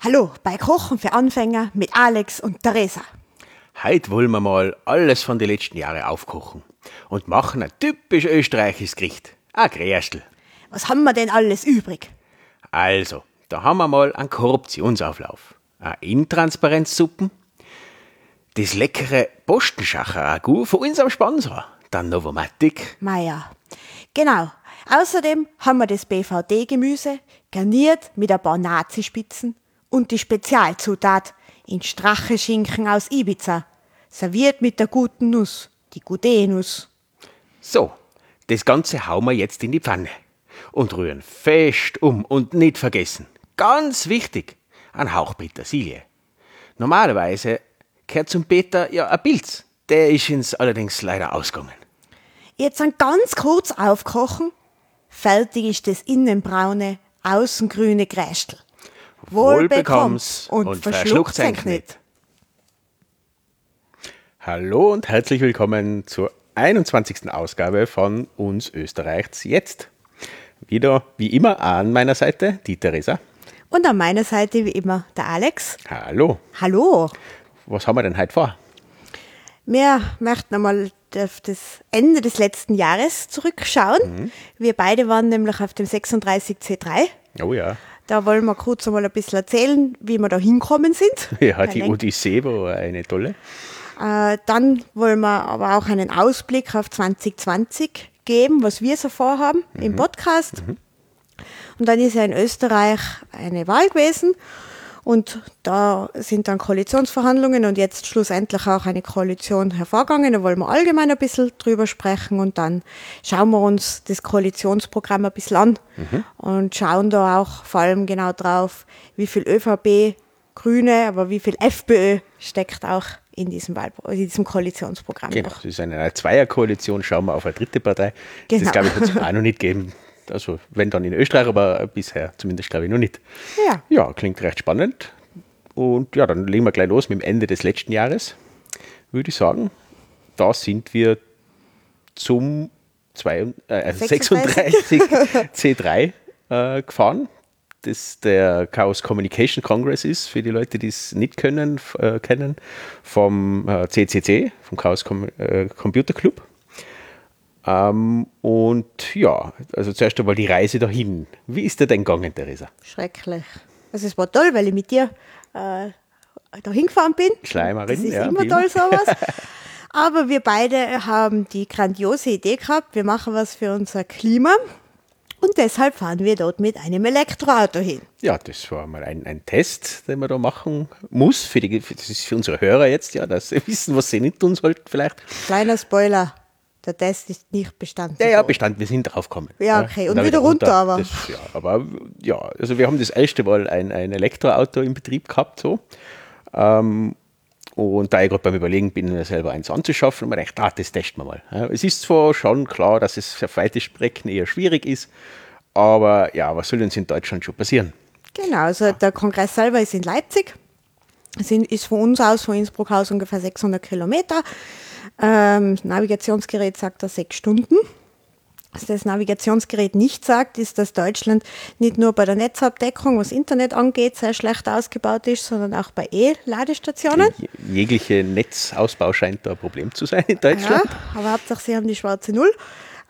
Hallo bei Kochen für Anfänger mit Alex und Theresa. Heute wollen wir mal alles von den letzten Jahren aufkochen und machen ein typisch österreichisches Gericht. Ein Grästel. Was haben wir denn alles übrig? Also, da haben wir mal einen Korruptionsauflauf, eine Intransparenzsuppen, das leckere Postenschacher-Ragout von unserem Sponsor, der Novomatic. Meier. Genau. Außerdem haben wir das BVD-Gemüse, garniert mit ein paar Nazispitzen und die Spezialzutat in Stracheschinken aus Ibiza, serviert mit der guten Nuss, die Gudenus. So, das Ganze hauen wir jetzt in die Pfanne und rühren fest um und nicht vergessen, ganz wichtig, ein Hauch Petersilie. Normalerweise gehört zum Peter ja ein Pilz, der ist uns allerdings leider ausgegangen. Jetzt dann ganz kurz aufkochen. Fertig ist das innenbraune, außengrüne Grästel. Wohl bekomm's und, verschluckt's eigentlich nicht. Hallo und herzlich willkommen zur 21. Ausgabe von uns Österreichs jetzt. Wieder wie immer an meiner Seite die Theresa. Und an meiner Seite wie immer der Alex. Hallo. Hallo. Was haben wir denn heute vor? Wir möchten einmal auf das Ende des letzten Jahres zurückschauen. Mhm. Wir beide waren nämlich auf dem 36C3. Oh ja. Da wollen wir kurz einmal ein bisschen erzählen, wie wir da hinkommen sind. Ja, die Odyssee war eine tolle. Äh, dann wollen wir aber auch einen Ausblick auf 2020 geben, was wir so vorhaben im Podcast. Und dann ist ja in Österreich eine Wahl gewesen und da sind dann Koalitionsverhandlungen und jetzt schlussendlich auch eine Koalition hervorgegangen. Da wollen wir allgemein ein bisschen drüber sprechen und dann schauen wir uns das Koalitionsprogramm ein bisschen an und schauen da auch vor allem genau drauf, wie viel ÖVP, Grüne, aber wie viel FPÖ steckt auch in diesem, Wahlpro in diesem Koalitionsprogramm Genau, noch. das ist eine Zweierkoalition. Schauen wir auf eine dritte Partei. Genau. Das, glaube ich, wird es auch noch nicht geben. Also, wenn dann in Österreich, aber bisher zumindest, glaube ich, noch nicht. Ja. Ja, klingt recht spannend. Und ja, dann legen wir gleich los mit dem Ende des letzten Jahres, würde ich sagen. Da sind wir zum zwei, äh, also 36 C3 äh, gefahren, das der Chaos Communication Congress ist, für die Leute, die es nicht können, äh, kennen, vom äh, CCC, vom Chaos Com äh, Computer Club. Ähm, und ja, also zuerst einmal die Reise dahin. Wie ist dir denn gegangen, Theresa? Schrecklich. Also es war toll, weil ich mit dir äh, da hingefahren bin. Schleimerin, Das ist ja, immer toll sowas. Aber wir beide haben die grandiose Idee gehabt, wir machen was für unser Klima. Und deshalb fahren wir dort mit einem Elektroauto hin. Ja, das war mal ein, ein Test, den man da machen muss. Für die, das ist für unsere Hörer jetzt, ja, dass sie wissen, was sie nicht tun sollten vielleicht. Kleiner Spoiler, der Test ist nicht bestanden. Ja, ja, Bestand, wir sind drauf gekommen. Ja, okay. Und dann wieder runter, aber. Das, ja, aber ja, also wir haben das erste Mal ein, ein Elektroauto in Betrieb gehabt, so. Ähm, und da ich gerade beim Überlegen bin, mir selber eins anzuschaffen, und mir gedacht, ah, das testen wir mal. Ja, es ist zwar schon klar, dass es für weite Strecken eher schwierig ist, aber ja, was soll uns in Deutschland schon passieren? Genau, also der Kongress selber ist in Leipzig. Es ist von uns aus, von Innsbruck aus ungefähr 600 Kilometer. Ähm, das Navigationsgerät sagt da sechs Stunden. Was das Navigationsgerät nicht sagt, ist, dass Deutschland nicht nur bei der Netzabdeckung, was Internet angeht, sehr schlecht ausgebaut ist, sondern auch bei E-Ladestationen. Je- Jegliche Netzausbau scheint da ein Problem zu sein in Deutschland. Ja, aber Hauptsache, sie haben die schwarze Null.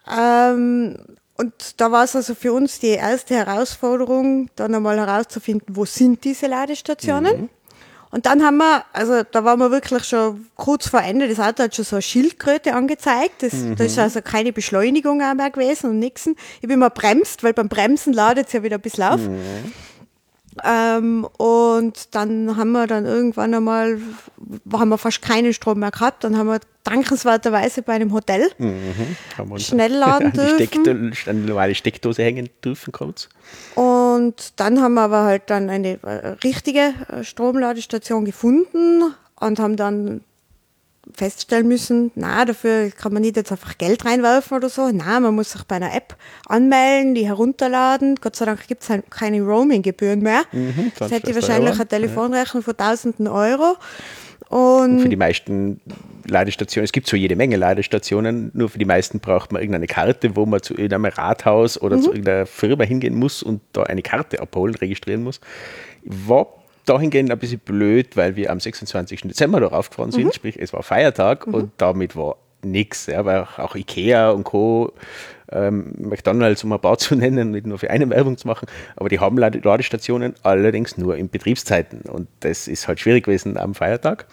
Ähm, und da war es also für uns die erste Herausforderung, dann einmal herauszufinden, wo sind diese Ladestationen. Und dann haben wir, also da waren wir wirklich schon kurz vor Ende, das Auto hat schon so eine Schildkröte angezeigt. Das, Da ist also keine Beschleunigung auch mehr gewesen und nichts. Ich bin mal bremst, weil beim Bremsen ladet es ja wieder ein bisschen auf. Ähm, und dann haben wir dann irgendwann einmal, haben wir fast keinen Strom mehr gehabt. Dann haben wir dankenswerterweise bei einem Hotel Haben wir uns schnell laden dürfen. Steckdo- die normale Steckdose hängen dürfen kurz. Und dann haben wir aber halt dann eine äh, richtige äh, Stromladestation gefunden und haben dann feststellen müssen, na, dafür kann man nicht jetzt einfach Geld reinwerfen oder so. Na, man muss sich bei einer App anmelden, die herunterladen. Gott sei Dank gibt es keine Roaming-Gebühren mehr. Mhm, das 20 hätte Euro. wahrscheinlich eine Telefonrechnung von tausenden Euro. Und Für die meisten Ladestationen, es gibt so jede Menge Ladestationen, nur für die meisten braucht man irgendeine Karte, wo man zu irgendeinem Rathaus oder Mhm. zu irgendeiner Firma hingehen muss und da eine Karte abholen, registrieren muss. War dahingehend ein bisschen blöd, weil wir am 26. Dezember darauf gefahren sind, mhm. sprich es war Feiertag mhm. und damit war nichts, ja, weil auch Ikea und Co ähm, McDonalds, um ein paar zu nennen, nicht nur für eine Werbung zu machen, aber die haben Ladestationen allerdings nur in Betriebszeiten und das ist halt schwierig gewesen am Feiertag.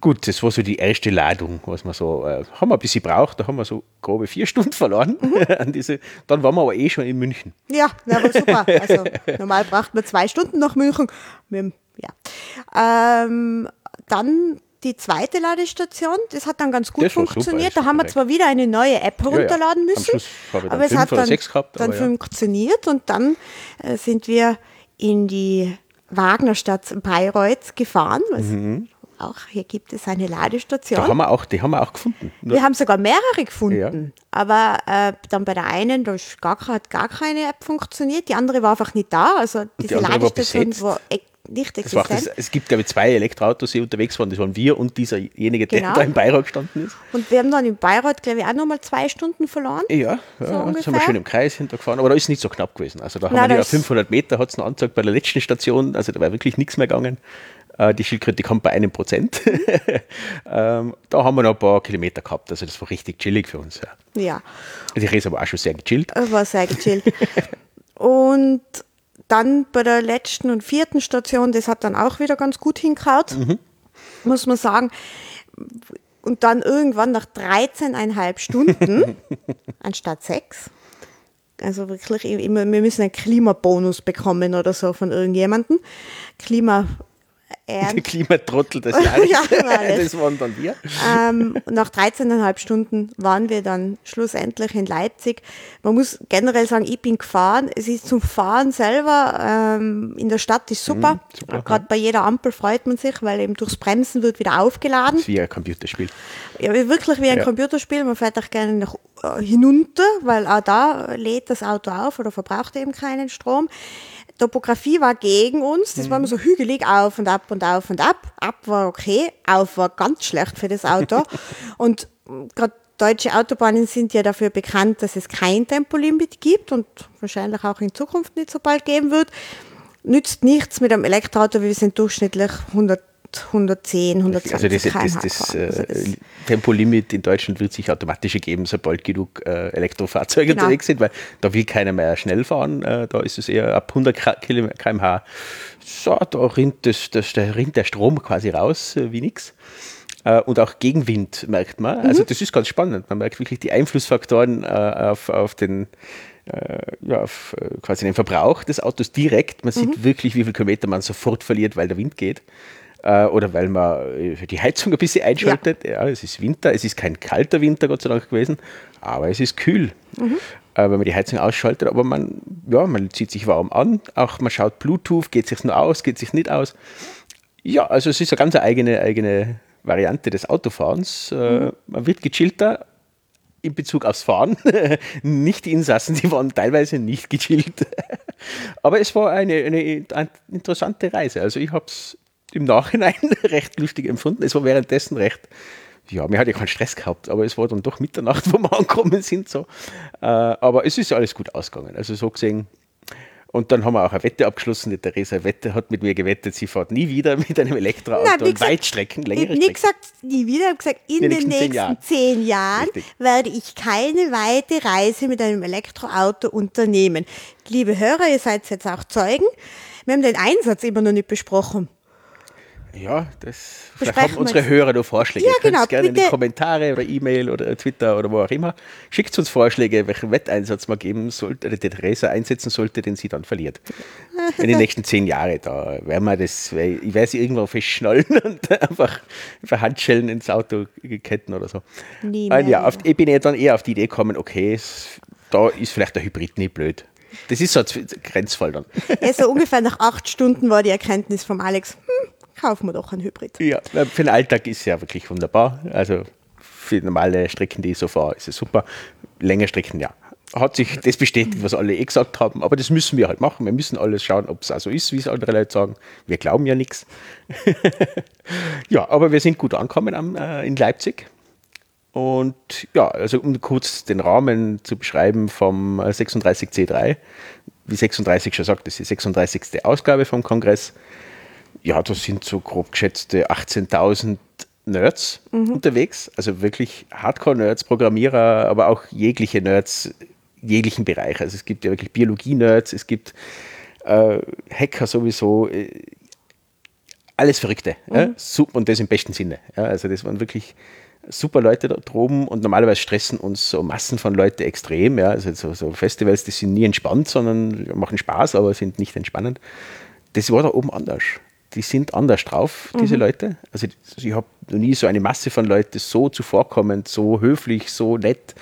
Gut, das war so die erste Ladung, was wir so, äh, haben wir ein bisschen braucht, da haben wir so grobe vier Stunden verloren mhm. an diese, dann waren wir aber eh schon in München. Ja, das war super. Also normal braucht man zwei Stunden nach München. Mit, ja. Ähm, dann die zweite Ladestation, das hat dann ganz gut funktioniert. Super, da haben wir zwar wieder eine neue App herunterladen ja, ja. müssen, aber es hat dann, gehabt, dann funktioniert und dann äh, sind wir in die Wagnerstadt Bayreuth gefahren. Mhm. Auch hier gibt es eine Ladestation. Da haben wir auch, die haben wir auch gefunden. Wir haben sogar mehrere gefunden. Ja. Aber äh, dann bei der einen, da gar, hat gar keine App funktioniert, die andere war einfach nicht da. Also diese die Ladestation war, war nicht existent. Das, es gibt, glaube ich, zwei Elektroautos, die unterwegs waren. Das waren wir und dieserjenige, der genau. da in Bayreuth gestanden ist. Und wir haben dann in Bayreuth, glaube ich, auch nochmal zwei Stunden verloren. Ja, ja so das haben wir schön im Kreis hintergefahren. Aber da ist nicht so knapp gewesen. Also da haben Nein, wir ja 500 Meter, hat es noch angezeigt bei der letzten Station. Also da war wirklich nichts mehr gegangen. Äh, die Schildkröte kommt bei einem Prozent. ähm, da haben wir noch ein paar Kilometer gehabt. Also das war richtig chillig für uns. Ja. ja. Die Resa war auch schon sehr gechillt. War sehr gechillt. und dann bei der letzten und vierten Station, das hat dann auch wieder ganz gut hingehaut, mhm. muss man sagen. Und dann irgendwann nach 13,5 Stunden, anstatt sechs, also wirklich, wir müssen einen Klimabonus bekommen oder so von irgendjemandem. Klima, Ernst. Der Klimatrottel des Jahres. ja, das waren dann wir. Ähm, nach 13,5 Stunden waren wir dann schlussendlich in Leipzig. Man muss generell sagen, ich bin gefahren. Es ist zum Fahren selber ähm, in der Stadt ist super. Mhm, super Gerade ja. bei jeder Ampel freut man sich, weil eben durchs Bremsen wird wieder aufgeladen. Das ist wie ein Computerspiel. Ja, wirklich wie ein ja. Computerspiel. Man fährt auch gerne nach, äh, hinunter, weil auch da lädt das Auto auf oder verbraucht eben keinen Strom. Topografie war gegen uns. Das mhm. war immer so hügelig auf und ab und auf und ab. Ab war okay, auf war ganz schlecht für das Auto. und gerade deutsche Autobahnen sind ja dafür bekannt, dass es kein Tempolimit gibt und wahrscheinlich auch in Zukunft nicht so bald geben wird. Nützt nichts mit einem Elektroauto, wir sind durchschnittlich 100 110, 120 also das, das, das, äh, also das Tempolimit in Deutschland wird sich automatisch ergeben, sobald genug äh, Elektrofahrzeuge genau. unterwegs sind, weil da will keiner mehr schnell fahren. Äh, da ist es eher ab 100 km/h. So, da rinnt, das, das, da rinnt der Strom quasi raus äh, wie nichts. Äh, und auch Gegenwind merkt man. Also mhm. das ist ganz spannend. Man merkt wirklich die Einflussfaktoren äh, auf, auf den ja, auf quasi den Verbrauch des Autos direkt. Man sieht mhm. wirklich, wie viel Kilometer man sofort verliert, weil der Wind geht äh, oder weil man äh, die Heizung ein bisschen einschaltet. Ja. ja. es ist Winter, es ist kein kalter Winter, Gott sei Dank gewesen, aber es ist kühl. Mhm. Äh, wenn man die Heizung ausschaltet, aber man, ja, man zieht sich warm an, auch man schaut Bluetooth, geht sich nur aus, geht sich nicht aus. Ja, also es ist eine ganz eigene, eigene Variante des Autofahrens. Äh, mhm. Man wird gechillter, in Bezug aufs Fahren. nicht die Insassen, die waren teilweise nicht gechillt. Aber es war eine, eine, eine interessante Reise. Also ich habe es im Nachhinein recht lustig empfunden. Es war währenddessen recht, ja, mir hat ja keinen Stress gehabt, aber es war dann doch Mitternacht, wo wir angekommen sind. So. Äh, aber es ist alles gut ausgegangen. Also so gesehen. Und dann haben wir auch eine Wette abgeschlossen. Die Theresa Wette hat mit mir gewettet, sie fährt nie wieder mit einem Elektroauto Nein, gesagt, Weitstrecken, längere Strecken. Nicht gesagt nie wieder, ich habe gesagt, in, in den, nächsten, nächsten zehn Jahren, zehn Jahren werde ich keine weite Reise mit einem Elektroauto unternehmen. Liebe Hörer, ihr seid jetzt auch Zeugen. Wir haben den Einsatz immer noch nicht besprochen. Ja, das vielleicht haben unsere Hörer noch Vorschläge. Ja, genau, gerne bitte. in die Kommentare oder E-Mail oder Twitter oder wo auch immer. Schickt uns Vorschläge, welchen Wetteinsatz man geben sollte, oder die Theresa einsetzen sollte, den sie dann verliert. in den nächsten zehn Jahren, da werden wir das, ich werde sie irgendwo festschnallen und einfach, einfach Handschellen ins Auto ketten oder so. Nie mehr, ja, auf, ich bin ja dann eher auf die Idee gekommen, okay, da ist vielleicht der Hybrid nicht blöd. Das ist so ein Grenzfall dann. Ja, so ungefähr nach acht Stunden war die Erkenntnis vom Alex, hm, kaufen wir doch einen Hybrid. Ja, für den Alltag ist es ja wirklich wunderbar. Also für normale Strecken, die ich so fahre, ist es super. Längere Strecken, ja. Hat sich das bestätigt, was alle eh gesagt haben, aber das müssen wir halt machen. Wir müssen alles schauen, ob es also ist, wie es andere Leute sagen. Wir glauben ja nichts. Ja, aber wir sind gut angekommen am, äh, in Leipzig. Und ja, also um kurz den Rahmen zu beschreiben vom 36C3, wie 36 schon sagt, das ist die 36. Ausgabe vom Kongress ja, da sind so grob geschätzte 18.000 Nerds mhm. unterwegs, also wirklich Hardcore-Nerds, Programmierer, aber auch jegliche Nerds, jeglichen Bereich. Also es gibt ja wirklich Biologie-Nerds, es gibt äh, Hacker sowieso, äh, alles Verrückte. Mhm. Ja? Und das im besten Sinne. Ja? Also das waren wirklich super Leute da droben und normalerweise stressen uns so Massen von Leuten extrem. Ja? Also so, so Festivals, die sind nie entspannt, sondern machen Spaß, aber sind nicht entspannend. Das war da oben anders. Die sind anders drauf, diese mhm. Leute. Also ich habe noch nie so eine Masse von Leuten so zuvorkommend, so höflich, so nett,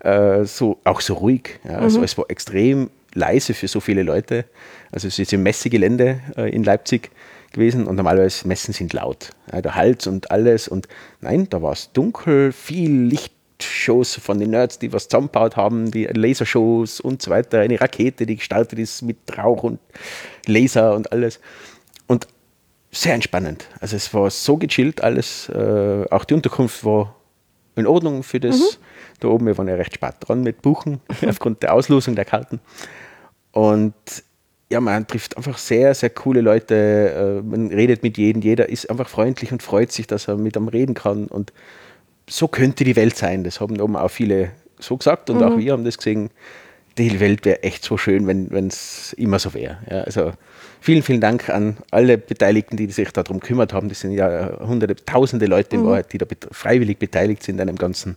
äh, so, auch so ruhig. Ja? Also mhm. es war extrem leise für so viele Leute. Also es ist im Messegelände äh, in Leipzig gewesen und normalerweise Messen sind laut. Ja, der Hals und alles. Und nein, da war es dunkel, viel Lichtshows von den Nerds, die was zusammengebaut haben, die Lasershows und so weiter. Eine Rakete, die gestartet ist mit Rauch und Laser und alles. Und sehr entspannend. Also es war so gechillt alles. Äh, auch die Unterkunft war in Ordnung für das. Mhm. Da oben, wir waren ja recht spät dran mit Buchen, aufgrund der Auslosung der Karten. Und ja, man trifft einfach sehr, sehr coole Leute. Äh, man redet mit jedem. Jeder ist einfach freundlich und freut sich, dass er mit einem reden kann. Und so könnte die Welt sein. Das haben oben auch viele so gesagt und mhm. auch wir haben das gesehen. Die Welt wäre echt so schön, wenn es immer so wäre. Ja, also vielen, vielen Dank an alle Beteiligten, die sich darum gekümmert haben. Das sind ja hunderte, tausende Leute in mhm. Wahrheit, die da freiwillig beteiligt sind an dem Ganzen.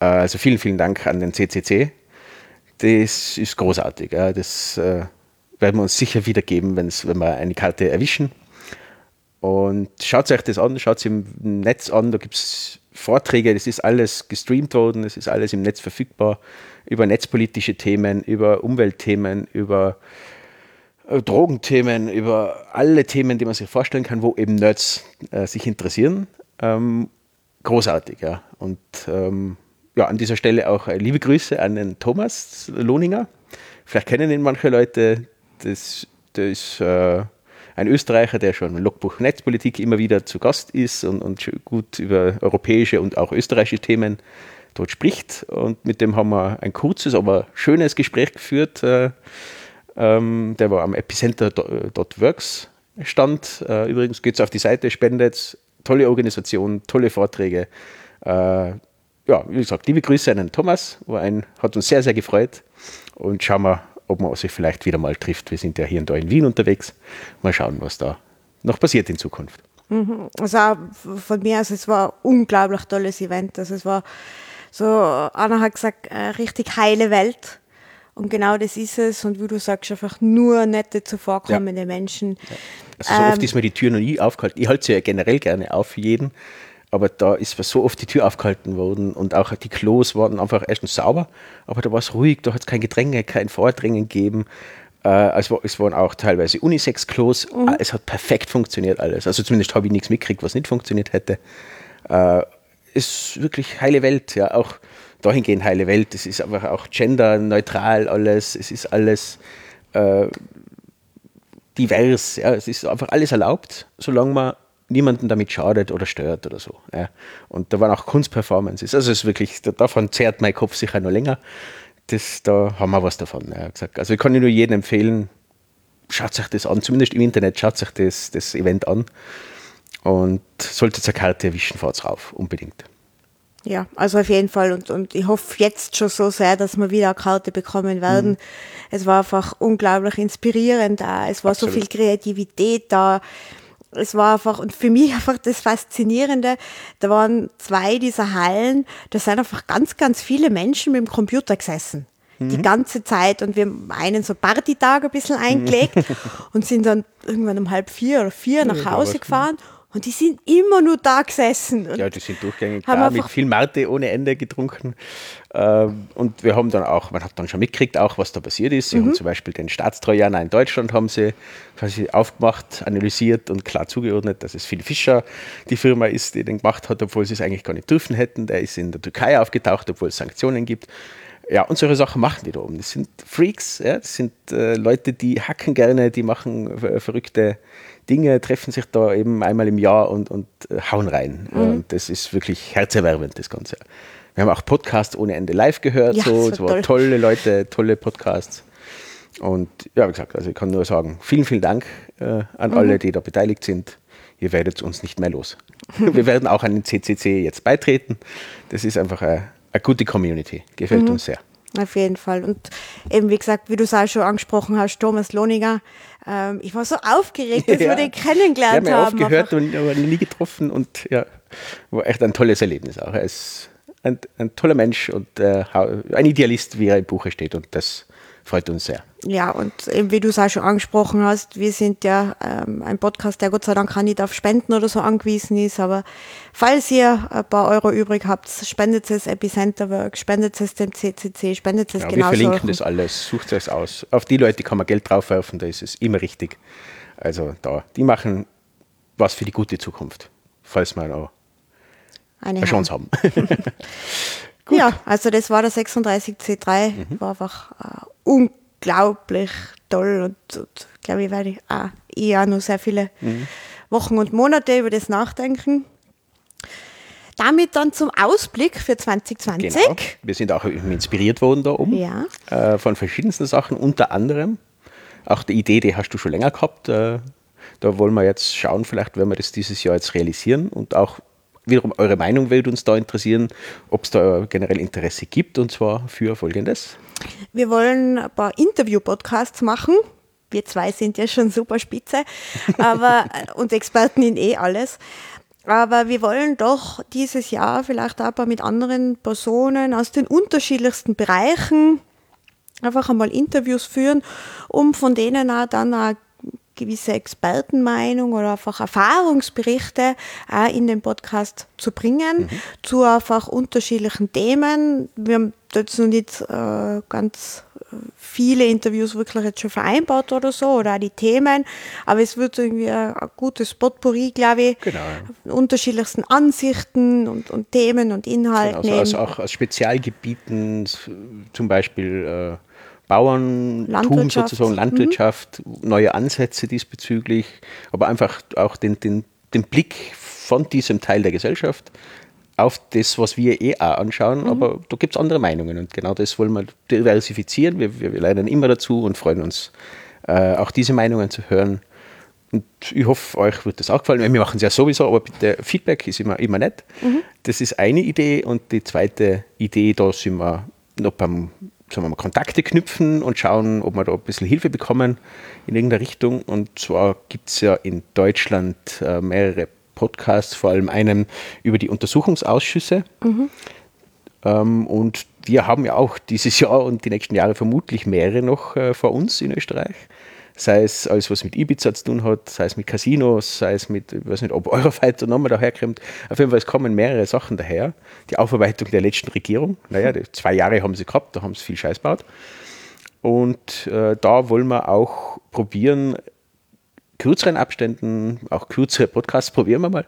Äh, also vielen, vielen Dank an den CCC. Das ist großartig. Ja. Das äh, werden wir uns sicher wiedergeben, wenn's, wenn wir eine Karte erwischen. Und schaut euch das an, schaut es im Netz an, da gibt es Vorträge, das ist alles gestreamt worden, das ist alles im Netz verfügbar, über netzpolitische Themen, über Umweltthemen, über äh, Drogenthemen, über alle Themen, die man sich vorstellen kann, wo eben Nerds äh, sich interessieren. Ähm, großartig, ja. Und ähm, ja, an dieser Stelle auch äh, liebe Grüße an den Thomas Lohninger. Vielleicht kennen ihn manche Leute, das, das äh, ein Österreicher, der schon im Logbuch Netzpolitik immer wieder zu Gast ist und, und gut über europäische und auch österreichische Themen dort spricht. Und mit dem haben wir ein kurzes, aber schönes Gespräch geführt. Äh, ähm, der war am Epicenter.works stand. Äh, übrigens geht es auf die Seite, spendet. Tolle Organisation, tolle Vorträge. Äh, ja, wie gesagt, liebe Grüße an den Thomas. Ein, hat uns sehr, sehr gefreut. Und schauen wir, ob man sich vielleicht wieder mal trifft. Wir sind ja hier und da in Wien unterwegs. Mal schauen, was da noch passiert in Zukunft. Mhm. Also von mir aus, es war ein unglaublich tolles Event. Also es war so, Anna hat gesagt, eine richtig heile Welt. Und genau das ist es. Und wie du sagst, einfach nur nette, zuvorkommende ja. Menschen. Ja. Also so ähm, oft ist mir die Tür noch nie aufgehalten. Ich halte sie ja generell gerne auf für jeden aber da ist so oft die Tür aufgehalten worden und auch die Klos waren einfach erstens sauber, aber da war es ruhig, da hat es kein Gedränge, kein Vordringen gegeben. Äh, es, war, es waren auch teilweise Unisex-Klos, mhm. es hat perfekt funktioniert alles. Also zumindest habe ich nichts mitgekriegt, was nicht funktioniert hätte. Äh, ist wirklich heile Welt, ja, auch dahingehend heile Welt. Es ist einfach auch genderneutral alles, es ist alles äh, divers, ja, es ist einfach alles erlaubt, solange man niemanden damit schadet oder stört oder so. Ja. Und da waren auch Kunstperformances. Also es ist wirklich, davon zehrt mein Kopf sicher noch länger. Das, da haben wir was davon. Ja, gesagt. Also ich kann nur jedem empfehlen, schaut sich das an, zumindest im Internet, schaut sich das, das Event an. Und solltet ihr eine Karte erwischen, fahrt rauf, unbedingt. Ja, also auf jeden Fall. Und, und ich hoffe jetzt schon so sehr, dass wir wieder eine Karte bekommen werden. Mhm. Es war einfach unglaublich inspirierend da. Es war Absolut. so viel Kreativität da es war einfach, und für mich einfach das Faszinierende, da waren zwei dieser Hallen, da sind einfach ganz, ganz viele Menschen mit dem Computer gesessen. Mhm. Die ganze Zeit. Und wir haben einen so Partytag ein bisschen eingelegt und sind dann irgendwann um halb vier oder vier nach Hause gefahren. Und die sind immer nur da gesessen. ja, die sind durchgängig da, mit viel Marte ohne Ende getrunken. Ähm, und wir haben dann auch, man hat dann schon mitgekriegt, auch was da passiert ist. Sie mhm. haben zum Beispiel den Staatstrojaner in Deutschland haben sie quasi aufgemacht, analysiert und klar zugeordnet, dass es Phil Fischer die Firma ist, die den gemacht hat, obwohl sie es eigentlich gar nicht dürfen hätten. Der ist in der Türkei aufgetaucht, obwohl es Sanktionen gibt. Ja, und solche Sachen machen die da oben. Das sind Freaks, ja, das sind äh, Leute, die hacken gerne, die machen äh, verrückte Dinge, treffen sich da eben einmal im Jahr und, und äh, hauen rein. Mhm. Und das ist wirklich herzerwärmend, das Ganze. Wir haben auch Podcasts ohne Ende live gehört, ja, so, so toll. tolle Leute, tolle Podcasts. Und ja, wie gesagt, also ich kann nur sagen, vielen, vielen Dank äh, an mhm. alle, die da beteiligt sind. Ihr werdet uns nicht mehr los. Wir werden auch an den CCC jetzt beitreten. Das ist einfach eine, eine gute Community. Gefällt mhm. uns sehr. Auf jeden Fall. Und eben, wie gesagt, wie du es auch schon angesprochen hast, Thomas Lohninger, ähm, ich war so aufgeregt, dass ja. wir den kennengelernt wir haben. Ich habe aufgehört und aber nie getroffen und ja, war echt ein tolles Erlebnis auch. Er ist ein, ein toller Mensch und äh, ein Idealist, wie er im Buche steht und das freut uns sehr. Ja, und eben wie du es auch schon angesprochen hast, wir sind ja ähm, ein Podcast, der Gott sei Dank auch nicht auf Spenden oder so angewiesen ist, aber falls ihr ein paar Euro übrig habt, spendet es Epicenterwork, spendet es dem CCC, spendet es ja, genau. Wir verlinken das alles, sucht es aus. Auf die Leute kann man Geld draufwerfen, da ist es immer richtig. Also da, die machen was für die gute Zukunft, falls wir noch eine, eine Chance haben. ja, also das war der 36C3, mhm. war einfach äh, unglaublich toll und, und glaube ich, werde ich auch, ich auch noch sehr viele mhm. Wochen und Monate über das nachdenken. Damit dann zum Ausblick für 2020. Genau. Wir sind auch inspiriert worden da oben ja. äh, von verschiedensten Sachen, unter anderem auch die Idee, die hast du schon länger gehabt. Äh, da wollen wir jetzt schauen, vielleicht werden wir das dieses Jahr jetzt realisieren und auch wiederum eure Meinung würde uns da interessieren, ob es da generell Interesse gibt und zwar für Folgendes. Wir wollen ein paar Interview-Podcasts machen. Wir zwei sind ja schon super spitze aber, und Experten in eh alles. Aber wir wollen doch dieses Jahr vielleicht auch mit anderen Personen aus den unterschiedlichsten Bereichen einfach einmal Interviews führen, um von denen auch dann auch gewisse Expertenmeinung oder einfach Erfahrungsberichte auch in den Podcast zu bringen, mhm. zu einfach unterschiedlichen Themen. Wir haben jetzt noch nicht äh, ganz äh, viele Interviews wirklich jetzt schon vereinbart oder so, oder auch die Themen, aber es wird irgendwie ein, ein gutes Potpourri, glaube ich, genau. unterschiedlichsten Ansichten und, und Themen und Inhalten. Genau, also auch aus Spezialgebieten, zum Beispiel äh, Bauerntum sozusagen, Landwirtschaft, mhm. neue Ansätze diesbezüglich, aber einfach auch den, den, den Blick von diesem Teil der Gesellschaft auf das, was wir eh auch anschauen, mhm. aber da gibt es andere Meinungen und genau das wollen wir diversifizieren. Wir, wir, wir lernen immer dazu und freuen uns, äh, auch diese Meinungen zu hören. Und ich hoffe, euch wird das auch gefallen. Wir machen es ja sowieso, aber bitte Feedback ist immer, immer nett. Mhm. Das ist eine Idee und die zweite Idee, da sind wir noch beim sagen wir mal, Kontakte knüpfen und schauen, ob wir da ein bisschen Hilfe bekommen in irgendeiner Richtung. Und zwar gibt es ja in Deutschland äh, mehrere Podcasts, vor allem einen über die Untersuchungsausschüsse. Mhm. Ähm, und wir haben ja auch dieses Jahr und die nächsten Jahre vermutlich mehrere noch äh, vor uns in Österreich sei es alles, was mit Ibiza zu tun hat, sei es mit Casinos, sei es mit, ich weiß nicht, ob Eurofighter nochmal daherkommt. Auf jeden Fall, es kommen mehrere Sachen daher. Die Aufarbeitung der letzten Regierung, naja, zwei Jahre haben sie gehabt, da haben sie viel Scheiß gebaut. Und äh, da wollen wir auch probieren, kürzeren Abständen, auch kürzere Podcasts, probieren wir mal,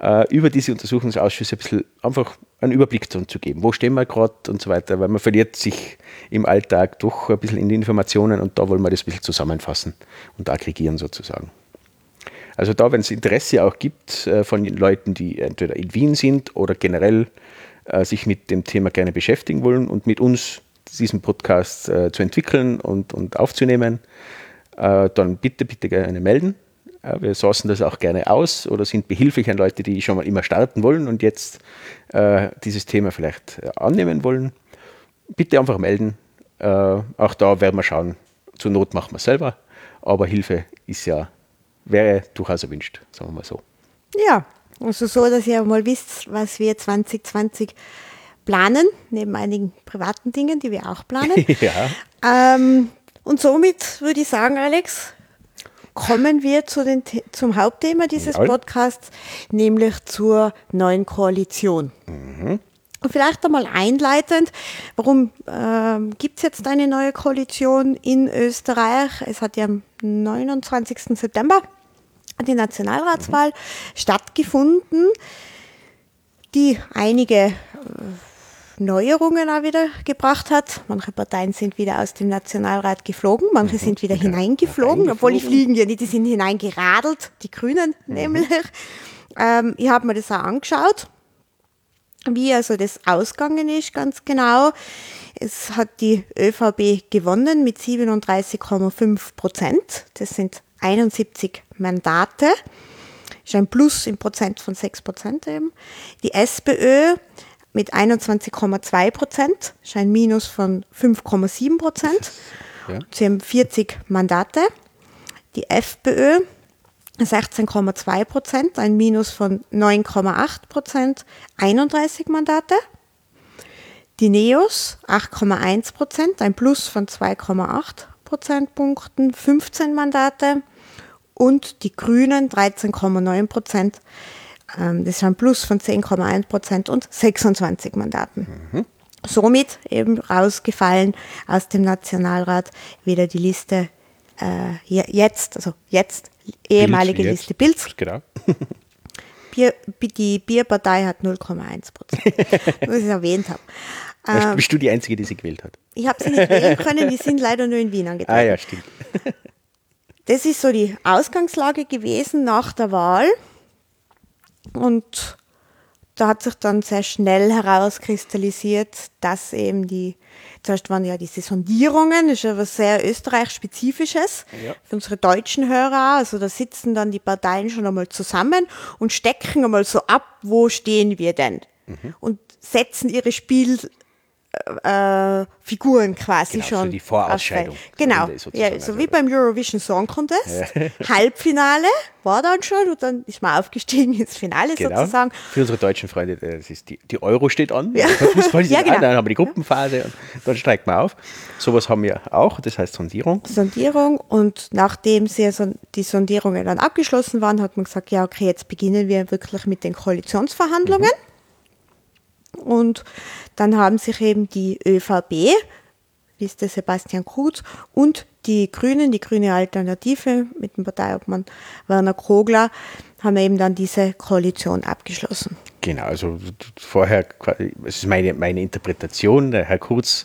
äh, über diese Untersuchungsausschüsse ein bisschen einfach einen Überblick zu, geben. Wo stehen wir gerade und so weiter, weil man verliert sich im Alltag doch ein bisschen in die Informationen und da wollen wir das ein bisschen zusammenfassen und aggregieren sozusagen. Also da, wenn es Interesse auch gibt äh, von Leuten, die entweder in Wien sind oder generell äh, sich mit dem Thema gerne beschäftigen wollen und mit uns diesen Podcast äh, zu entwickeln und, und aufzunehmen, äh, dann bitte, bitte gerne melden. Äh, wir sourcen das auch gerne aus oder sind behilflich an Leute, die schon mal immer starten wollen und jetzt äh, dieses Thema vielleicht annehmen wollen. Bitte einfach melden. Auch da werden wir schauen. Zur Not machen wir selber, aber Hilfe ist ja, wäre durchaus erwünscht, sagen wir mal so. Ja, also so, dass ihr mal wisst, was wir 2020 planen, neben einigen privaten Dingen, die wir auch planen. ja. Ähm, und somit würde ich sagen, Alex, kommen wir zu den, zum Hauptthema dieses ja. Podcasts, nämlich zur neuen Koalition. Mhm. Und vielleicht einmal einleitend, warum äh, gibt es jetzt eine neue Koalition in Österreich? Es hat ja am 29. September die Nationalratswahl mhm. stattgefunden, die einige äh, Neuerungen auch wieder gebracht hat. Manche Parteien sind wieder aus dem Nationalrat geflogen, manche mhm. sind wieder ja, hineingeflogen, obwohl die fliegen ja nicht, die sind hineingeradelt, die Grünen mhm. nämlich. Ähm, ich habe mir das auch angeschaut, wie also das ausgegangen ist, ganz genau. Es hat die ÖVP gewonnen mit 37,5 Prozent. Das sind 71 Mandate. Ist ein Plus im Prozent von 6 Prozent eben. Die SPÖ mit 21,2 Prozent, ist ein Minus von 5,7 Prozent. Ja. Sie haben 40 Mandate. Die FPÖ 16,2 Prozent, ein Minus von 9,8 Prozent, 31 Mandate. Die NEOS 8,1 Prozent, ein Plus von 2,8 Prozentpunkten, 15 Mandate. Und die Grünen 13,9 Prozent, das ist ein Plus von 10,1 Prozent und 26 Mandaten. Mhm. Somit eben rausgefallen aus dem Nationalrat wieder die Liste äh, jetzt, also jetzt ehemalige Bild, Liste Bilds. Genau. Bier, die Bierpartei hat 0,1 Prozent, was ich erwähnt habe. Ähm, bist du die Einzige, die sie gewählt hat? Ich habe sie nicht wählen können, die sind leider nur in Wien angetreten. Ah ja, stimmt. Das ist so die Ausgangslage gewesen nach der Wahl. Und da hat sich dann sehr schnell herauskristallisiert, dass eben die, zuerst waren ja diese Sondierungen, das ist ja was sehr Österreich-spezifisches ja. für unsere deutschen Hörer. Also da sitzen dann die Parteien schon einmal zusammen und stecken einmal so ab, wo stehen wir denn? Mhm. Und setzen ihre Spiel, äh, Figuren quasi genau, schon. So die Vorausscheidung. Genau, ja, so also wie beim Eurovision Song Contest. Halbfinale war dann schon und dann ist man aufgestiegen ins Finale genau. sozusagen. Für unsere deutschen Freunde, das ist die, die Euro steht an. Ja. Fußball ja, genau. an, dann haben wir die Gruppenphase und dann steigt man auf. Sowas haben wir auch, das heißt Sondierung. Sondierung und nachdem sie die Sondierungen dann abgeschlossen waren, hat man gesagt, ja okay, jetzt beginnen wir wirklich mit den Koalitionsverhandlungen. Mhm. Und dann haben sich eben die ÖVP, Liste Sebastian Kurz, und die Grünen, die Grüne Alternative mit dem Parteiobmann Werner Kogler, haben eben dann diese Koalition abgeschlossen. Genau, also vorher, es ist meine, meine Interpretation, der Herr Kurz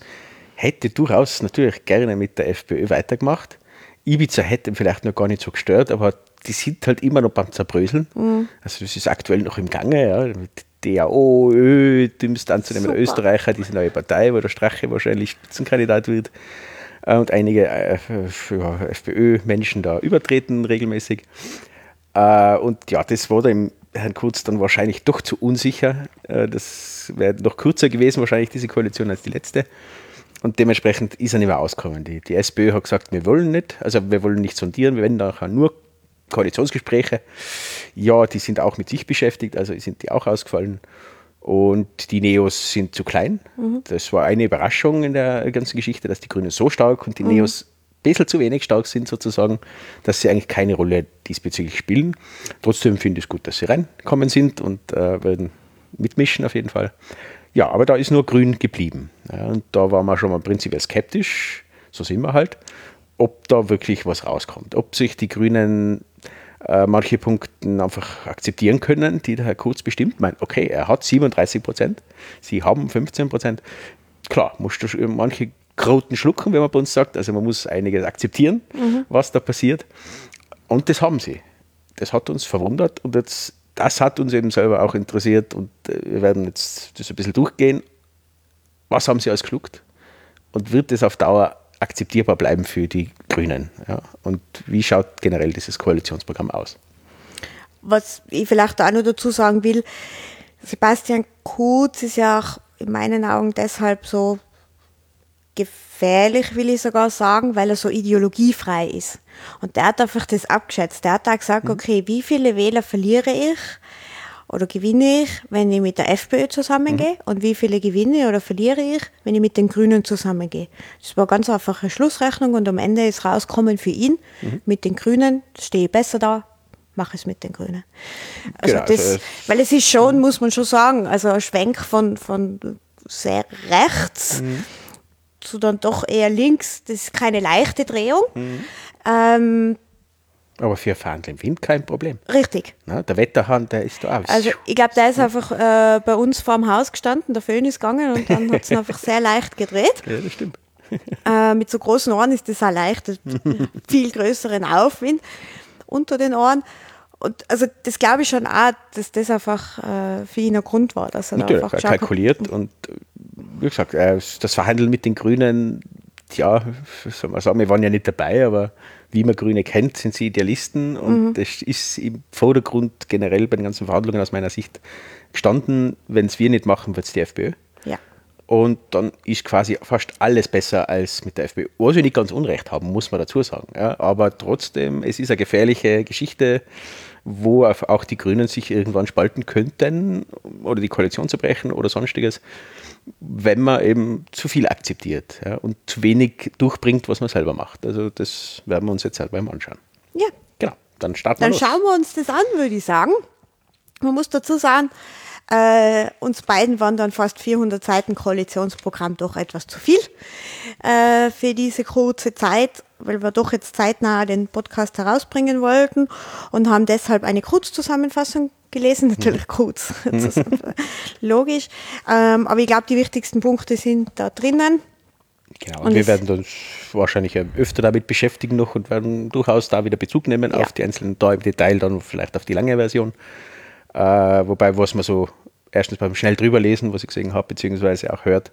hätte durchaus natürlich gerne mit der FPÖ weitergemacht. Ibiza hätte vielleicht noch gar nicht so gestört, aber die sind halt immer noch beim Zerbröseln. Mhm. Also das ist aktuell noch im Gange, ja, DAO, Ö, dümmst anzunehmen, der Österreicher, diese neue Partei, wo der Strache wahrscheinlich Spitzenkandidat wird äh, und einige äh, FPÖ-Menschen da übertreten regelmäßig. Äh, und ja, das war dem Herrn Kurz dann wahrscheinlich doch zu unsicher. Äh, das wäre noch kürzer gewesen, wahrscheinlich diese Koalition als die letzte. Und dementsprechend ist er nicht mehr ausgekommen. Die, die SPÖ hat gesagt, wir wollen nicht, also wir wollen nicht sondieren, wir werden nachher nur Koalitionsgespräche, ja, die sind auch mit sich beschäftigt, also sind die auch ausgefallen. Und die Neos sind zu klein. Mhm. Das war eine Überraschung in der ganzen Geschichte, dass die Grünen so stark und die mhm. Neos ein bisschen zu wenig stark sind, sozusagen, dass sie eigentlich keine Rolle diesbezüglich spielen. Trotzdem finde ich es gut, dass sie reinkommen sind und äh, werden mitmischen auf jeden Fall. Ja, aber da ist nur Grün geblieben. Ja, und da war man schon mal prinzipiell skeptisch, so sind wir halt, ob da wirklich was rauskommt. Ob sich die Grünen äh, manche Punkte einfach akzeptieren können, die der Herr Kurz bestimmt. Ich meine, okay, er hat 37 Prozent, Sie haben 15 Prozent. Klar, musst du manche Kroten schlucken, wenn man bei uns sagt. Also man muss einiges akzeptieren, mhm. was da passiert. Und das haben sie. Das hat uns verwundert und jetzt, das hat uns eben selber auch interessiert und äh, wir werden jetzt das ein bisschen durchgehen. Was haben sie alles geschluckt? Und wird das auf Dauer akzeptierbar bleiben für die Grünen. Ja. Und wie schaut generell dieses Koalitionsprogramm aus? Was ich vielleicht auch noch dazu sagen will, Sebastian Kurz ist ja auch in meinen Augen deshalb so gefährlich, will ich sogar sagen, weil er so ideologiefrei ist. Und der hat einfach das abgeschätzt. Der hat da gesagt, mhm. okay, wie viele Wähler verliere ich, oder gewinne ich, wenn ich mit der FPÖ zusammengehe mhm. und wie viele gewinne oder verliere ich, wenn ich mit den Grünen zusammengehe. Das war ganz einfach eine Schlussrechnung und am Ende ist rauskommen für ihn, mhm. mit den Grünen stehe ich besser da, mache es mit den Grünen. Also genau, das, also weil es ist schon, muss man schon sagen, also ein Schwenk von, von sehr rechts mhm. zu dann doch eher links, das ist keine leichte Drehung. Mhm. Ähm, aber für Fahren im Wind kein Problem. Richtig. Na, der Wetterhahn, der ist da aus. Also ich glaube, der ist einfach äh, bei uns vor dem Haus gestanden, der Föhn ist gegangen und dann hat es einfach sehr leicht gedreht. Ja, das stimmt. Äh, mit so großen Ohren ist das auch leicht, viel größeren Aufwind unter den Ohren. und also das glaube ich schon auch, dass das einfach äh, für ihn ein Grund war, dass er Natürlich, da einfach er kalkuliert und äh, wie gesagt, äh, das Verhandeln mit den Grünen, ja, soll man sagen, wir waren ja nicht dabei, aber wie man Grüne kennt, sind sie Idealisten und mhm. das ist im Vordergrund generell bei den ganzen Verhandlungen aus meiner Sicht gestanden, wenn es wir nicht machen, wird es die FPÖ. Ja. Und dann ist quasi fast alles besser als mit der FPÖ. Was wir nicht ganz unrecht haben, muss man dazu sagen. Ja, aber trotzdem, es ist eine gefährliche Geschichte, wo auch die Grünen sich irgendwann spalten könnten oder die Koalition zerbrechen oder sonstiges, wenn man eben zu viel akzeptiert ja, und zu wenig durchbringt, was man selber macht. Also das werden wir uns jetzt selber mal anschauen. Ja. Genau, dann starten wir Dann schauen wir uns das an, würde ich sagen. Man muss dazu sagen, äh, uns beiden waren dann fast 400 Seiten Koalitionsprogramm doch etwas zu viel äh, für diese kurze Zeit, weil wir doch jetzt zeitnah den Podcast herausbringen wollten und haben deshalb eine Kurzzusammenfassung gelesen, natürlich kurz, logisch. Ähm, aber ich glaube, die wichtigsten Punkte sind da drinnen. Genau, und, und wir werden uns wahrscheinlich öfter damit beschäftigen noch und werden durchaus da wieder Bezug nehmen ja. auf die einzelnen da im Detail, dann vielleicht auf die lange Version. Äh, wobei, was man so erstens beim schnell drüber lesen, was ich gesehen habe, beziehungsweise auch hört,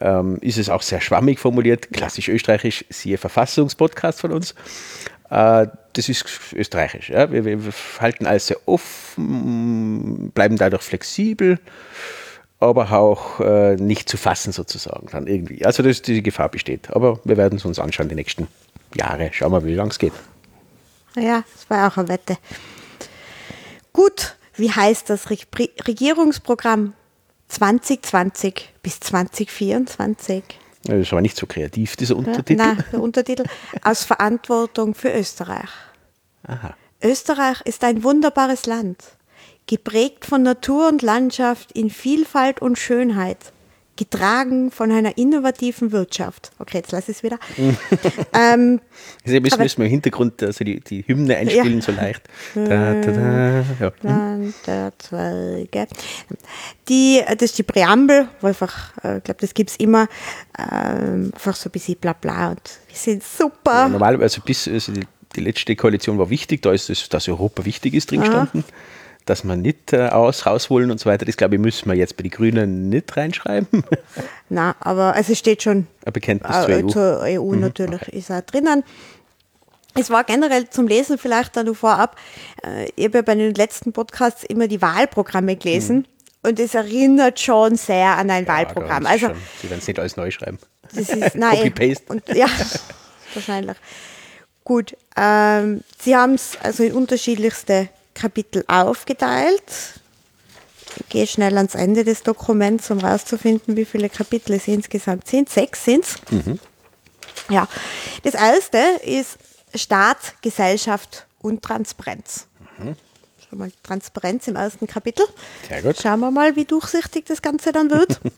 ähm, ist es auch sehr schwammig formuliert, klassisch österreichisch, siehe Verfassungspodcast von uns. Äh, das ist österreichisch. Ja? Wir, wir, halten alles sehr offen, bleiben dadurch flexibel, aber auch äh, nicht zu fassen sozusagen dann irgendwie. Also das, die Gefahr besteht. Aber wir werden es uns anschauen die nächsten Jahre. Schauen wir, wie lange es geht. Ja, das war auch eine Wette. Gut, wie heißt das Regierungsprogramm 2020 bis 2024? Das ist aber nicht so kreativ, dieser Untertitel. Nein, der Untertitel aus Verantwortung für Österreich. Aha. Österreich ist ein wunderbares Land, geprägt von Natur und Landschaft in Vielfalt und Schönheit getragen von einer innovativen Wirtschaft. Okay, jetzt lass ich es wieder. ähm, also müssen, müssen wir im Hintergrund also die, die Hymne einspielen, ja. so leicht. Da, da, da. Ja. Land der Zweige. Die, das ist die Präambel, wo einfach, äh, ich glaube, das gibt es immer, ähm, einfach so ein bisschen bla bla und wir sind super. Ja, normalerweise bis also die, die letzte Koalition war wichtig, da ist es, dass Europa wichtig ist drin gestanden dass man nicht äh, aus, rausholen und so weiter. Das glaube ich, müssen wir jetzt bei den Grünen nicht reinschreiben. Na, aber also es steht schon ein Bekenntnis äh, zur EU. Zur EU mhm, natürlich okay. ist auch drinnen. Es war generell zum Lesen vielleicht dann nur vorab. Äh, ich habe ja bei den letzten Podcasts immer die Wahlprogramme gelesen. Mhm. Und es erinnert schon sehr an ein ja, Wahlprogramm. Also, schon. Sie werden es nicht alles neu schreiben. Das ist, nein, Copy-Paste. Ja, wahrscheinlich. Gut, ähm, Sie haben es also in unterschiedlichste Kapitel aufgeteilt. Ich gehe schnell ans Ende des Dokuments, um herauszufinden, wie viele Kapitel es insgesamt sind. Sechs sind es. Mhm. Ja. Das erste ist Staat, Gesellschaft und Transparenz. Mhm. Schon mal Transparenz im ersten Kapitel. Sehr gut. Schauen wir mal, wie durchsichtig das Ganze dann wird.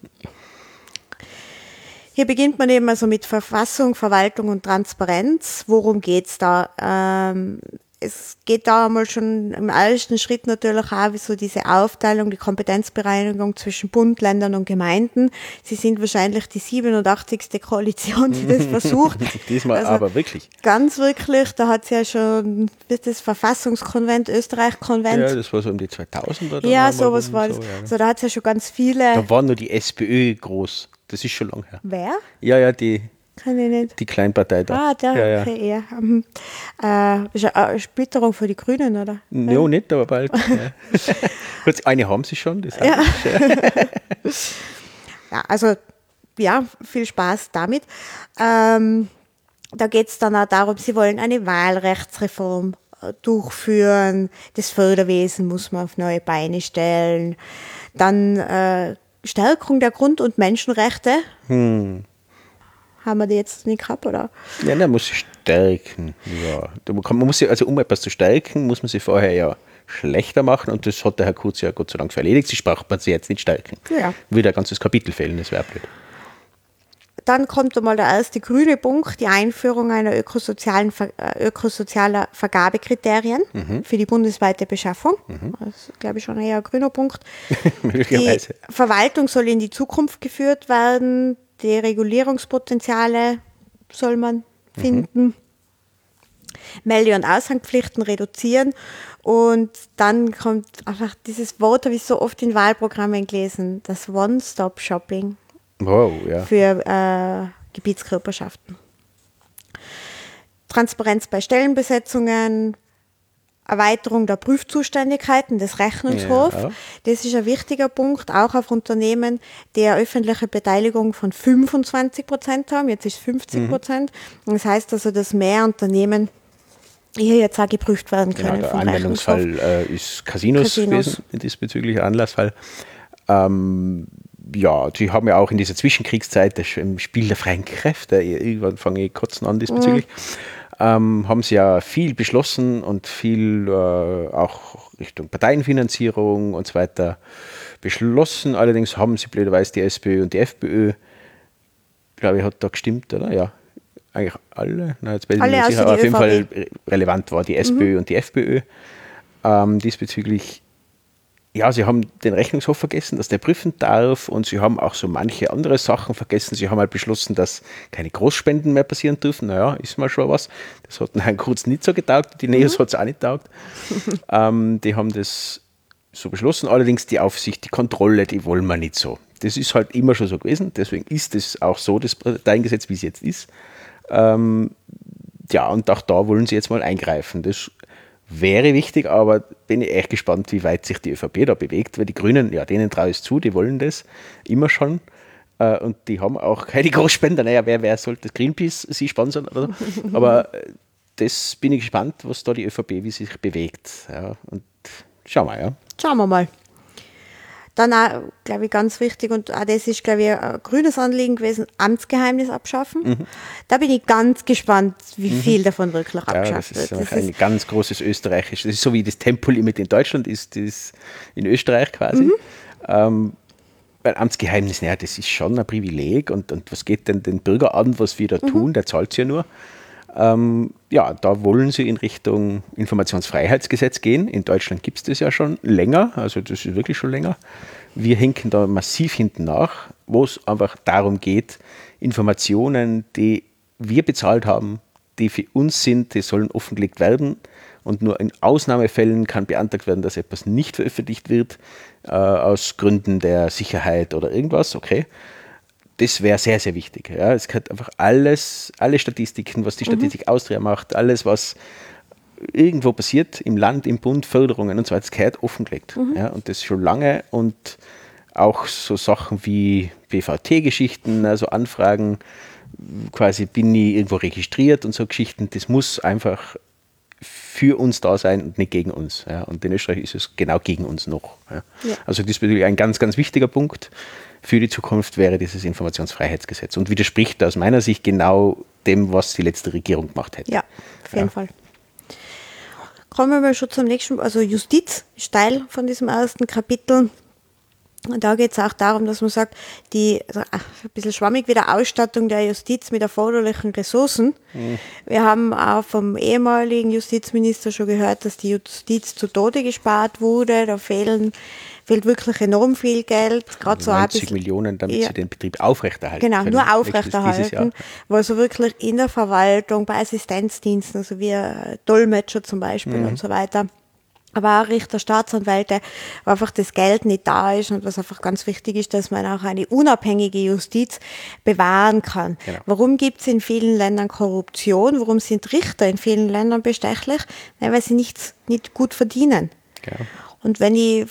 Hier beginnt man eben also mit Verfassung, Verwaltung und Transparenz. Worum geht es da? Ähm, es geht da einmal schon im ersten Schritt natürlich auch wie so diese Aufteilung, die Kompetenzbereinigung zwischen Bund, Ländern und Gemeinden. Sie sind wahrscheinlich die 87. Koalition, die das versucht. Diesmal also aber wirklich. Ganz wirklich, da hat es ja schon das Verfassungskonvent, Österreich-Konvent. Ja, das war so um die 2000 Ja, sowas war das. So, ja. so, da hat es ja schon ganz viele. Da war nur die SPÖ groß. Das ist schon lange her. Wer? Ja, ja, die kann ich nicht. Die Kleinpartei da. Ah, der, ja, okay, ja. Mhm. Äh, ist eine Splitterung für die Grünen, oder? Ja, nicht, aber bald. ja. eine haben sie schon, das ja. ja, also ja, viel Spaß damit. Ähm, da geht es dann auch darum, sie wollen eine Wahlrechtsreform äh, durchführen. Das Förderwesen muss man auf neue Beine stellen. Dann äh, Stärkung der Grund- und Menschenrechte. Hm haben wir die jetzt nicht gehabt, oder? Ja, man muss sie stärken. Ja. Man muss sie, also um etwas zu stärken, muss man sie vorher ja schlechter machen und das hat der Herr Kurz ja Gott sei Dank erledigt. Sie sprach man sie jetzt nicht stärken. Ja. Würde ein ganzes Kapitel fehlen, das wäre blöd. Dann kommt einmal der erste grüne Punkt, die Einführung einer ökosozialen, äh, ökosozialer Vergabekriterien mhm. für die bundesweite Beschaffung. Mhm. Das ist, glaube ich, schon eher ein grüner Punkt. die Verwaltung soll in die Zukunft geführt werden die Regulierungspotenziale soll man finden. Mhm. Melde- und Aushangpflichten reduzieren Und dann kommt einfach dieses Wort, habe ich so oft in Wahlprogrammen gelesen, das One-Stop-Shopping Wow, ja. für äh, Gebietskörperschaften. Transparenz bei Stellenbesetzungen, Erweiterung der Prüfzuständigkeiten des Rechnungshofs. Ja. Das ist ein wichtiger Punkt, auch auf Unternehmen, die eine öffentliche Beteiligung von 25 Prozent haben. Jetzt ist es 50 Prozent. Das heißt also, dass mehr Unternehmen hier jetzt auch geprüft werden Genau, können der vom Rechnungshof. Anwendungsfall äh, ist Casinos, Casinos. gewesen, diesbezüglicher Anlassfall. Ähm, ja, sie haben ja auch in dieser Zwischenkriegszeit das im Spiel der freien Kräfte, irgendwann fange ich kotzen an diesbezüglich, ähm, haben sie ja viel beschlossen und viel äh, auch Richtung Parteienfinanzierung und so weiter beschlossen. Allerdings haben sie blöderweise die SPÖ und die FPÖ, glaube ich, hat da gestimmt, oder? Ja, eigentlich alle. Na, jetzt bin ich Alle nicht sicher, aber auf jeden Fall relevant war die SPÖ und die FPÖ. Ähm, diesbezüglich, ja, sie haben den Rechnungshof vergessen, dass der prüfen darf und sie haben auch so manche andere Sachen vergessen. Sie haben halt beschlossen, dass keine Großspenden mehr passieren dürfen. Naja, ist mal schon was. Das hat Herrn Kurz nicht so getaugt, die Neos hat es auch nicht getaugt. ähm, die haben das so beschlossen. Allerdings die Aufsicht, die Kontrolle, die wollen wir nicht so. Das ist halt immer schon so gewesen. Deswegen ist es auch so, das Parteiengesetz, wie es jetzt ist. Ähm, ja, und auch da wollen sie jetzt mal eingreifen. Das wäre wichtig, aber bin ich echt gespannt, wie weit sich die ÖVP da bewegt, weil die Grünen, ja, denen traue ich es zu, die wollen das immer schon. Äh, und die haben auch keine Großspender. Naja, wer, wer sollte Greenpeace sie sponsern? Oder? so? Aber äh, das bin ich gespannt, was da die ÖVP, wie sie sich bewegt. Ja, und schauen wir, ja. Schauen wir mal. Dann auch, glaube ich, ganz wichtig, und auch das ist, glaube ich, ein grünes Anliegen gewesen, Amtsgeheimnis abschaffen. Mhm. Da bin ich ganz gespannt, wie viel davon wirklich Ja, das abgeschafft ist wird. auch ein ganz großes österreichisches, das ist so wie das Tempolimit in Deutschland ist, das in Österreich quasi. Mhm. Ähm, weil Amtsgeheimnis, naja, das ist schon ein Privileg und, und was geht denn den Bürger an, was wir da Mhm. tun, der zahlt ja nur. Ähm, ja, da wollen sie in Richtung Informationsfreiheitsgesetz gehen. In Deutschland gibt es das ja schon länger, also das ist wirklich schon länger. Wir hinken da massiv hinten nach, wo es einfach darum geht, Informationen, die wir bezahlt haben, die für uns sind, die sollen offengelegt werden. Und nur in Ausnahmefällen kann beantragt werden, dass etwas nicht veröffentlicht wird, äh, aus Gründen der Sicherheit oder irgendwas. Okay das wäre sehr, sehr wichtig. Ja. Es gehört einfach alles, alle Statistiken, was die Statistik Austria macht, alles, was irgendwo passiert im Land, im Bund, Förderungen und so weiter, das gehört offengelegt. Ja. Und das schon lange und auch so Sachen wie BVT-Geschichten, also Anfragen, quasi bin ich irgendwo registriert und so Geschichten, das muss einfach für uns da sein und nicht gegen uns. Ja. Und in Österreich ist es genau gegen uns noch. Ja. Ja. Also diesbezüglich ein ganz, ganz wichtiger Punkt für die Zukunft wäre dieses Informationsfreiheitsgesetz und widerspricht aus meiner Sicht genau dem, was die letzte Regierung gemacht hätte. Ja, auf jeden Fall. Kommen wir schon zum nächsten, also Justiz ist Teil von diesem ersten Kapitel. Und da geht es auch darum, dass man sagt, die, also ein bisschen schwammig wieder Ausstattung der Justiz mit erforderlichen Ressourcen. Wir haben auch vom ehemaligen Justizminister schon gehört, dass die Justiz zu Tode gespart wurde. Da fehlen, fehlt wirklich enorm viel Geld. Gerade so auch ein 90 bisschen- Millionen, damit Ja. sie den Betrieb aufrechterhalten Genau, können. nur aufrechterhalten, wo also wirklich in der Verwaltung, bei Assistenzdiensten, also wie äh, Dolmetscher zum Beispiel Mhm. und so weiter, aber auch Richter, Staatsanwälte, wo einfach das Geld nicht da ist und was einfach ganz wichtig ist, dass man auch eine unabhängige Justiz bewahren kann. Genau. Warum gibt es in vielen Ländern Korruption? Warum sind Richter in vielen Ländern bestechlich? Nein, weil sie nichts, nicht gut verdienen. Genau. Und wenn ich,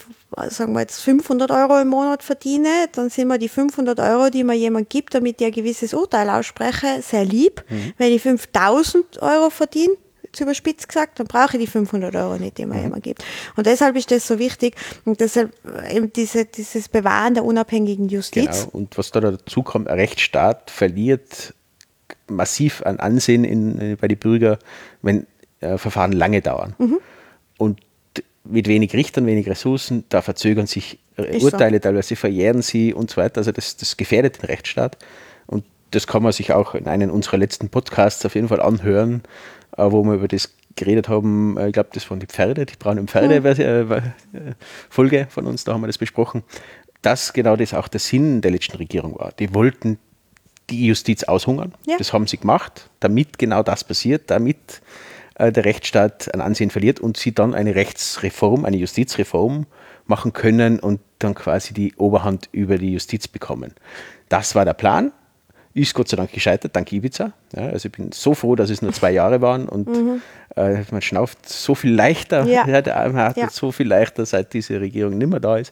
sagen wir jetzt 500 Euro im Monat verdiene, dann sind mir die 500 Euro, die mir jemand gibt, damit ich ein gewisses Urteil ausspreche, sehr lieb. Wenn ich 5000 Euro verdiene, jetzt überspitzt gesagt, dann brauche ich die 500 Euro nicht, die mir jemand gibt. Und deshalb ist das so wichtig und deshalb eben diese, dieses Bewahren der unabhängigen Justiz. Genau. Und was da dazu kommt, ein Rechtsstaat verliert massiv an Ansehen in, bei den Bürgern, wenn äh, Verfahren lange dauern. Mhm. Und mit wenig Richtern, wenig Ressourcen, da verzögern sich äh, Ist so. Urteile, teilweise verjähren sie und so weiter. Also das, das gefährdet den Rechtsstaat. Und das kann man sich auch in einem unserer letzten Podcasts auf jeden Fall anhören, äh, wo wir über das geredet haben. Äh, Ich glaube, das waren die Pferde, die braunen Pferde äh, äh, Folge von uns, da haben wir das besprochen. Dass genau das auch der Sinn der letzten Regierung war. Die wollten die Justiz aushungern. Ja. Das haben sie gemacht, damit genau das passiert, damit äh, der Rechtsstaat an Ansehen verliert und sie dann eine Rechtsreform, eine Justizreform machen können und dann quasi die Oberhand über die Justiz bekommen. Das war der Plan. Ist Gott sei Dank gescheitert, dank Ibiza. Ja, also ich bin so froh, dass es nur zwei Jahre waren und mhm. äh, man schnauft so viel leichter, ja. man hat ja. so viel leichter, seit diese Regierung nicht mehr da ist.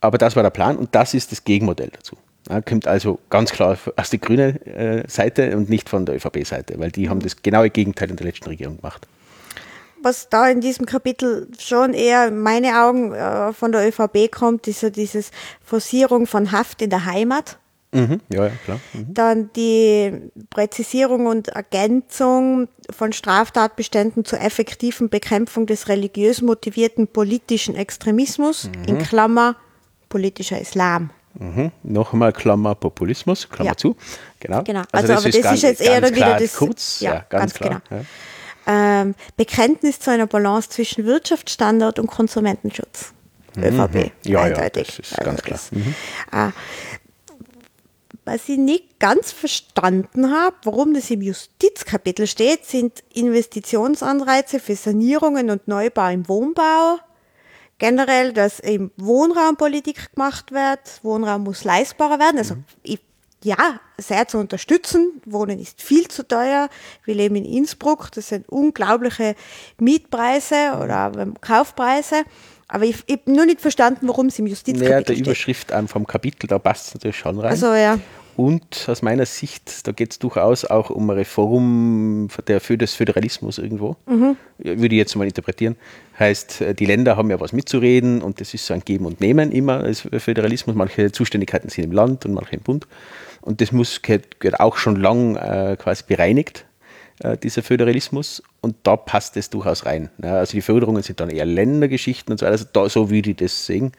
Aber das war der Plan und das ist das Gegenmodell dazu. Ja, kommt also ganz klar aus der grünen äh, Seite und nicht von der ÖVP-Seite, weil die haben das genaue Gegenteil in der letzten Regierung gemacht. Was da in diesem Kapitel schon eher in meine Augen äh, von der ÖVP kommt, ist so dieses Forcierung von Haft in der Heimat. Mhm, ja, ja, klar. Mhm. Dann die Präzisierung und Ergänzung von Straftatbeständen zur effektiven Bekämpfung des religiös motivierten politischen Extremismus, mhm. in Klammer politischer Islam. Mhm. Nochmal Klammer Populismus, Klammer ja. zu. Genau. genau. Also, also das, aber ist, das ganz, ist jetzt eher wieder das. Kurz, ja, ja ganz, ganz, klar. Genau. Ähm, Bekenntnis zu einer Balance zwischen Wirtschaftsstandard und Konsumentenschutz. Mhm. ÖVP. Ja, eindeutig. ja, das ist also ganz klar. Mhm. Äh, was ich nicht ganz verstanden habe, warum das im Justizkapitel steht, sind Investitionsanreize für Sanierungen und Neubau im Wohnbau, generell, dass eben Wohnraumpolitik gemacht wird. Wohnraum muss leistbarer werden. Also mhm. ich, ja, sehr zu unterstützen. Wohnen ist viel zu teuer. Wir leben in Innsbruck. Das sind unglaubliche Mietpreise oder Kaufpreise. Aber ich, ich habe nur nicht verstanden, warum es im Justizkapitel naja, der steht. Überschrift vom Kapitel, da passt es natürlich schon rein. Also ja. Und aus meiner Sicht, da geht es durchaus auch um eine Reform der, des Föderalismus irgendwo, mhm. würde ich jetzt mal interpretieren. Heißt, äh, die Länder haben ja was mitzureden und das ist so ein Geben und Nehmen immer als Föderalismus. Manche Zuständigkeiten sind im Land und manche im Bund. Und das muss, gehört auch schon lang äh, quasi bereinigt, äh, dieser Föderalismus. Und da passt es durchaus rein. Ja, also die Förderungen sind dann eher Ländergeschichten und so weiter. Also da, so würde ich das sehen.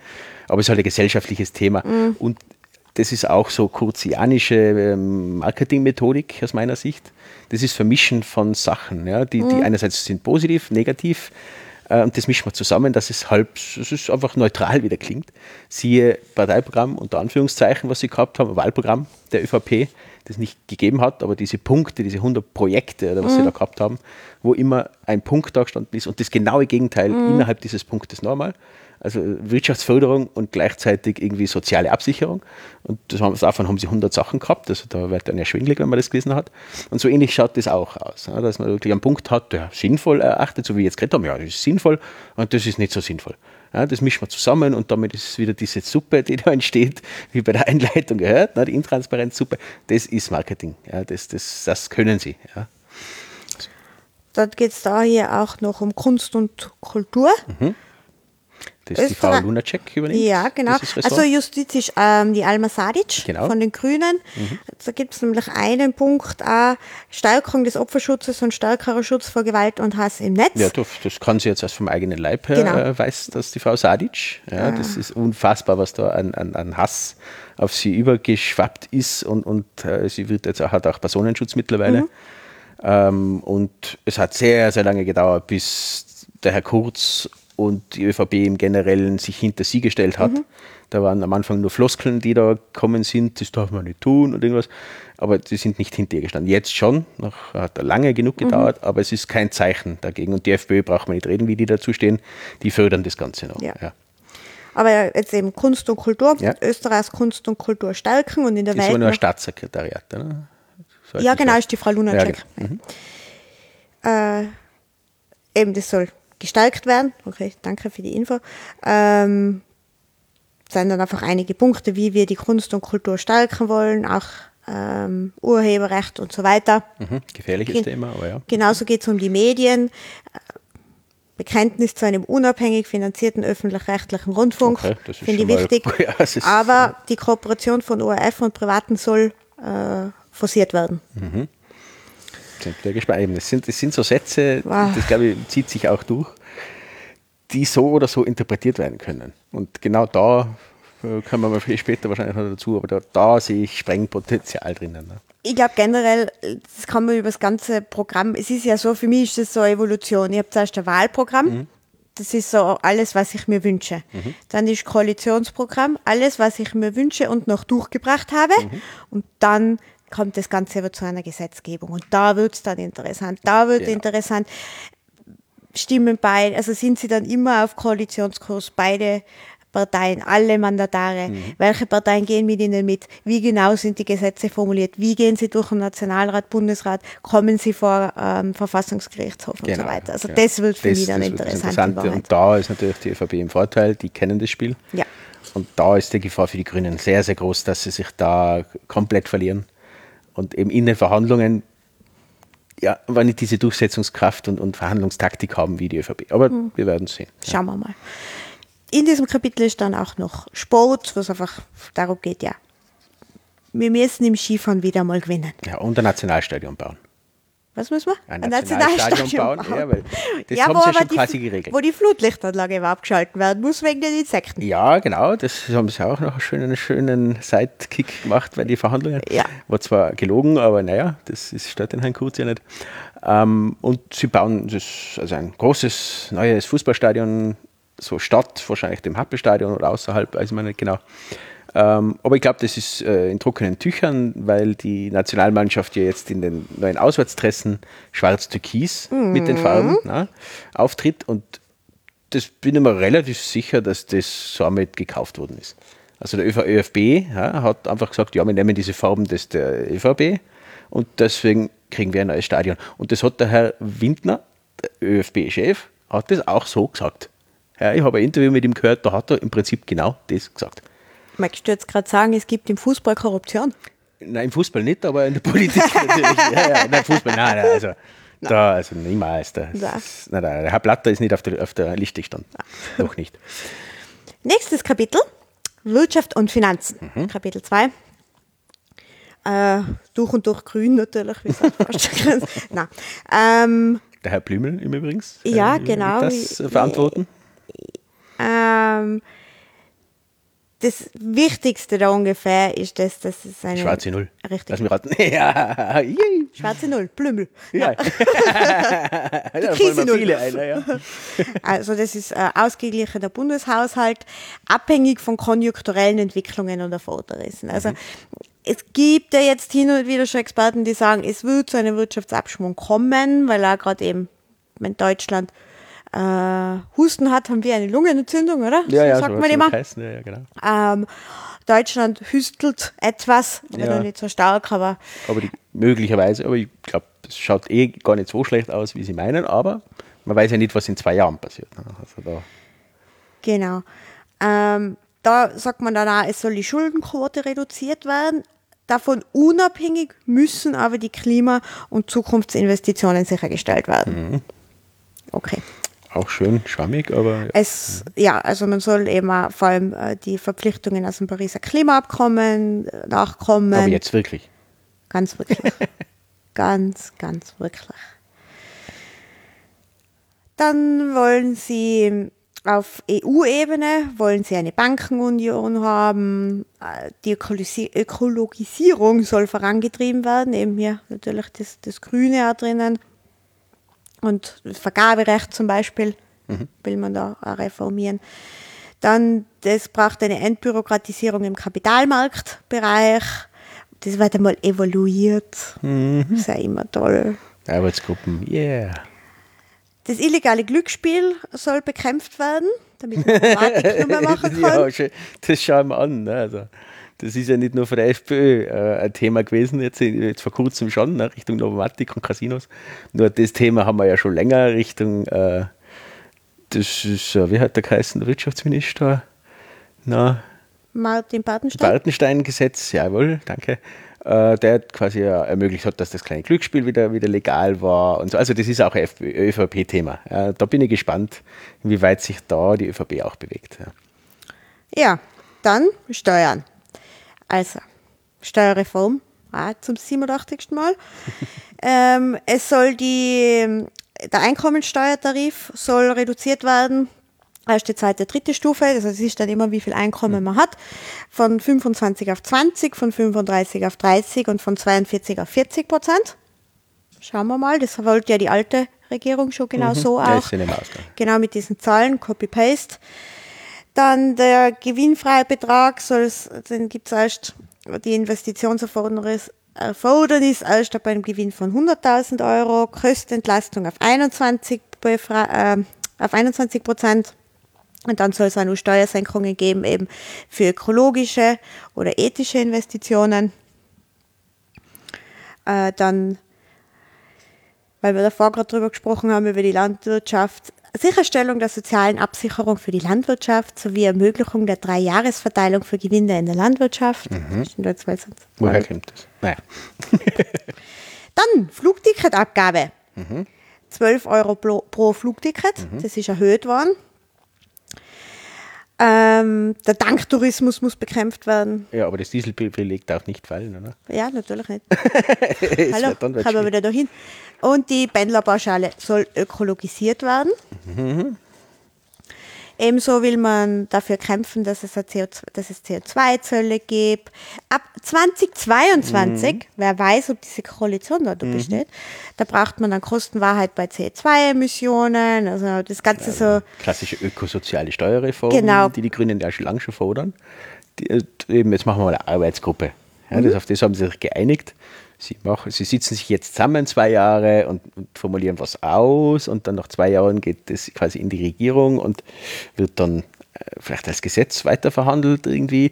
Aber es ist halt ein gesellschaftliches Thema. Mhm. Und das ist auch so kurzianische ähm, Marketingmethodik aus meiner Sicht. Das ist Vermischen von Sachen, ja, die, die mhm. einerseits sind positiv, negativ, und das mischen wir zusammen, dass es halb, es ist einfach neutral wieder klingt. Siehe Parteiprogramm unter Anführungszeichen, was sie gehabt haben, Wahlprogramm der ÖVP, das nicht gegeben hat, aber diese Punkte, diese 100 Projekte oder was mhm. sie da gehabt haben, wo immer ein Punkt da gestanden ist und das genaue Gegenteil mhm. innerhalb dieses Punktes normal also Wirtschaftsförderung und gleichzeitig irgendwie soziale Absicherung. Und haben, davon haben sie 100 Sachen gehabt, also da wird dann ja schwindelig, wenn man das gelesen hat. Und so ähnlich schaut das auch aus, dass man wirklich einen Punkt hat, der sinnvoll erachtet, so wie jetzt geredet haben, ja, das ist sinnvoll und das ist nicht so sinnvoll. Ja, das mischen wir zusammen und damit ist wieder diese Suppe, die da entsteht, wie bei der Einleitung gehört, ne, die Intransparenzsuppe. Das ist Marketing. Ja, das, das, das können sie. Ja. Dann geht es da hier auch noch um Kunst und Kultur. Mhm das ist die Frau Lunacek übernimmt. Ja, genau. Also Justiz ist ähm, die Alma Sadic genau. von den Grünen. Mhm. Da gibt es nämlich einen Punkt, auch Stärkung des Opferschutzes und stärkerer Schutz vor Gewalt und Hass im Netz. Ja, das kann sie jetzt aus vom eigenen Leib her, genau. äh, weiß das die Frau Sadic. Ja, ah. Das ist unfassbar, was da an, an, an Hass auf sie übergeschwappt ist und, und äh, sie wird jetzt auch, hat auch Personenschutz mittlerweile. Mhm. Ähm, und es hat sehr, sehr lange gedauert, bis der Herr Kurz und die ÖVP im Generellen sich hinter sie gestellt hat. Mhm. Da waren am Anfang nur Floskeln, die da gekommen sind, das darf man nicht tun und irgendwas. Aber die sind nicht hinter ihr gestanden. Jetzt schon, noch hat lange genug mhm. gedauert, mhm. aber es ist kein Zeichen dagegen. Und die FPÖ braucht man nicht reden, wie die dazu stehen. Die fördern das Ganze noch. Ja. ja. Aber jetzt eben Kunst und Kultur, ja. Österreichs Kunst und Kultur stärken und in der das Welt. Das war nur ein Staatssekretariat? So ja, genau, ist die Frau Lunacek. Ja, genau. mhm. äh, eben, das soll gestärkt werden. Okay, danke für die Info. Ähm, sind dann einfach einige Punkte, wie wir die Kunst und Kultur stärken wollen, auch ähm, Urheberrecht und so weiter. Mhm, gefährliches Gen Thema, aber ja. Genauso geht es um die Medien. Bekenntnis zu einem unabhängig finanzierten öffentlich-rechtlichen Rundfunk, okay, finde ich wichtig. Ja, aber die Kooperation von ORF und Privaten soll äh, forciert werden. Mhm sind wir gespannt. Das sind, das sind so Sätze, wow. das glaube ich zieht sich auch durch, die so oder so interpretiert werden können. Und genau da äh, kommen wir viel später wahrscheinlich noch dazu, aber da, da sehe ich Sprengpotenzial drinnen. Ne? Ich glaube generell, das kann man über das ganze Programm, es ist ja so, für mich ist das so eine Evolution. Ich habe zuerst ein Wahlprogramm, mhm. das ist so alles, was ich mir wünsche. Mhm. Dann ist Koalitionsprogramm, alles, was ich mir wünsche und noch durchgebracht habe. Mhm. Und dann kommt das Ganze aber zu einer Gesetzgebung. Und da wird es dann interessant. Da wird Genau. interessant, stimmen beide, also sind sie dann immer auf Koalitionskurs, beide Parteien, alle Mandatare, Mhm. welche Parteien gehen mit ihnen mit, wie genau sind die Gesetze formuliert, wie gehen sie durch den Nationalrat, Bundesrat, kommen sie vor ähm, Verfassungsgerichtshof und so weiter. Also ja. das wird für Das- mich dann das interessant. Und da ist natürlich die ÖVP im Vorteil, die kennen das Spiel. Ja. Und da ist die Gefahr für die Grünen sehr, sehr groß, dass sie sich da komplett verlieren. Und eben in den Verhandlungen, ja, aber nicht diese Durchsetzungskraft und, und Verhandlungstaktik haben wie die ÖVP. Aber Hm. wir werden sehen. Schauen wir mal. In diesem Kapitel ist dann auch noch Sport, was einfach darum geht, ja. Wir müssen im Skifahren wieder mal gewinnen. Ja, und ein Nationalstadion bauen. Was müssen wir? Ein Nationalstadion bauen, ja, weil das haben wo sie ja schon die, quasi geregelt. Wo die Flutlichtanlage überhaupt geschalten werden muss wegen den Insekten. Ja, genau, das haben sie auch noch einen schönen, schönen Sidekick gemacht bei den Verhandlungen. Ja. War zwar gelogen, aber naja, das ist, stört den Herrn Kurz ja nicht. Ähm, und sie bauen das, also ein großes neues Fußballstadion, so Stadt, wahrscheinlich dem Happelstadion oder außerhalb, weiß man nicht genau. Ähm, aber ich glaube, das ist äh, in trockenen Tüchern, weil die Nationalmannschaft ja jetzt in den neuen Auswärtstressen schwarz-türkis mit den Farben na, auftritt und das bin ich mir relativ sicher, dass das somit gekauft worden ist. Also der ÖV ÖFB ja, hat einfach gesagt, ja, wir nehmen diese Farben des der ÖVP und deswegen kriegen wir ein neues Stadion. Und das hat der Herr Windner, der ÖFB-Chef, hat das auch so gesagt. Ja, ich habe ein Interview mit ihm gehört, da hat er im Prinzip genau das gesagt. Möchtest du jetzt gerade sagen, es gibt im Fußball Korruption? Nein, im Fußball nicht, aber in der Politik natürlich. Ja, ja, nein, Fußball, nein, nein, also, da, also niemals. Da, Nein. ist- nein, nein, der Herr Platter ist nicht auf der, auf der Liste gestanden. Noch nicht. Nächstes Kapitel, Wirtschaft und Finanzen. Mhm. Kapitel 2. Äh, durch und durch grün natürlich, wie schon. Nein. Ähm, Der Herr Blümel im Übrigens. Ja, äh, genau, Das äh, verantworten. ähm, das Wichtigste da ungefähr ist, dass das ist eine Schwarze Null. Richtig. Lass mich raten. Ja. Schwarze Null, Blümel. ja. fallen Krise Null. viele ein. Ja. Also das ist äh, ausgeglichener Bundeshaushalt, abhängig von konjunkturellen Entwicklungen und Erfordernissen. Also es gibt ja jetzt hin und wieder schon Experten, die sagen, es wird zu einem Wirtschaftsabschwung kommen, weil auch gerade eben, wenn Deutschland äh, Husten hat, haben wir eine Lungenentzündung, oder? Ja, ja, so sagt so man immer. geheißen, Ja, ja, genau. Ähm, Deutschland hüstelt etwas, aber Ja. nicht so stark, aber Aber die, möglicherweise, aber ich glaube, das schaut eh gar nicht so schlecht aus, wie Sie meinen, aber man weiß ja nicht, was in zwei Jahren passiert. ne? Also da, Genau. Ähm, da sagt man dann auch, es soll die Schuldenquote reduziert werden. Davon unabhängig müssen aber die Klima- und Zukunftsinvestitionen sichergestellt werden. Okay. Auch schön schwammig, aber ja. Es, ja, also man soll eben vor allem äh, die Verpflichtungen aus dem Pariser Klimaabkommen äh, nachkommen. aber jetzt wirklich. Ganz wirklich. ganz, ganz wirklich. Dann wollen sie auf EU-Ebene wollen sie eine Bankenunion haben. Äh, Die Ökologisi- Ökologisierung soll vorangetrieben werden. Eben hier natürlich das, das Grüne auch drinnen. Und das Vergaberecht zum Beispiel will man da auch reformieren. Dann, das braucht eine Entbürokratisierung im Kapitalmarktbereich. Das wird einmal evaluiert. Das ist ja immer toll. Arbeitsgruppen, yeah. Das illegale Glücksspiel soll bekämpft werden, damit man nicht mehr machen kann. ja, das schauen wir an. Ne? Also, das ist ja nicht nur von der FPÖ äh, ein Thema gewesen, jetzt, jetzt vor kurzem schon, ne? Richtung Novomatic und Casinos. Nur das Thema haben wir ja schon länger Richtung, äh, das ist, äh, wie hat der geheißen, der Wirtschaftsminister? Na, Martin Bartenstein. Bartenstein-Gesetz, jawohl, danke. Äh, der quasi ja ermöglicht hat, dass das kleine Glücksspiel wieder, wieder legal war und so. Also das ist auch ein ÖVP-Thema. Ja, da bin ich gespannt, inwieweit sich da die ÖVP auch bewegt. Ja. Ja, dann Steuern. Also, Steuerreform, auch zum 87. Mal. ähm, es soll die, der Einkommensteuertarif soll reduziert werden. Erste, zweite, dritte Stufe, also es ist dann immer, wie viel Einkommen man hat. Von 25 auf 20, von 35 auf 30 und von 42 auf 40 Prozent. Schauen wir mal, das wollte ja die alte Regierung schon genau so Ja, auch. Genau mit diesen Zahlen, Copy-Paste. Dann der gewinnfreie Betrag, soll dann gibt es erst die Investitionserfordernis Erfordernis erst ab einem Gewinn von 100.000 Euro, Kostenentlastung auf 21 äh, auf 21 Prozent. Und dann soll es auch noch Steuersenkungen geben, eben für ökologische oder ethische Investitionen. Äh, dann, weil wir davor gerade drüber gesprochen haben, über die Landwirtschaft, Sicherstellung der sozialen Absicherung für die Landwirtschaft sowie Ermöglichung der Dreijahresverteilung für Gewinne in der Landwirtschaft. Mhm. Woher kommt das? Naja. Dann Flugticketabgabe. Mhm. 12 Euro pro, pro Flugticket, mhm. das ist erhöht worden. Ähm, der Tanktourismus muss bekämpft werden. Ja, aber das Dieselprivileg darf nicht fallen, oder? Ja, natürlich nicht. Hallo, kommen wir wieder dahin. Und die Pendlerpauschale soll ökologisiert werden. Mhm. Ebenso will man dafür kämpfen, dass es, CO2, dass es CO2-Zölle gibt. Ab 2022, mhm. wer weiß, ob diese Koalition dort mhm. besteht, da braucht man dann Kostenwahrheit bei CO2-Emissionen, also das Ganze ja, so. Klassische ökosoziale Steuerreform, genau. die die Grünen ja schon lange schon fordern. Die, äh, eben, jetzt machen wir mal eine Arbeitsgruppe. Ja, mhm. das, auf das haben sie sich geeinigt. Sie, machen, sie sitzen sich jetzt zusammen zwei Jahre und, und, formulieren was aus und dann nach zwei Jahren geht das quasi in die Regierung und wird dann äh, vielleicht als Gesetz weiterverhandelt irgendwie.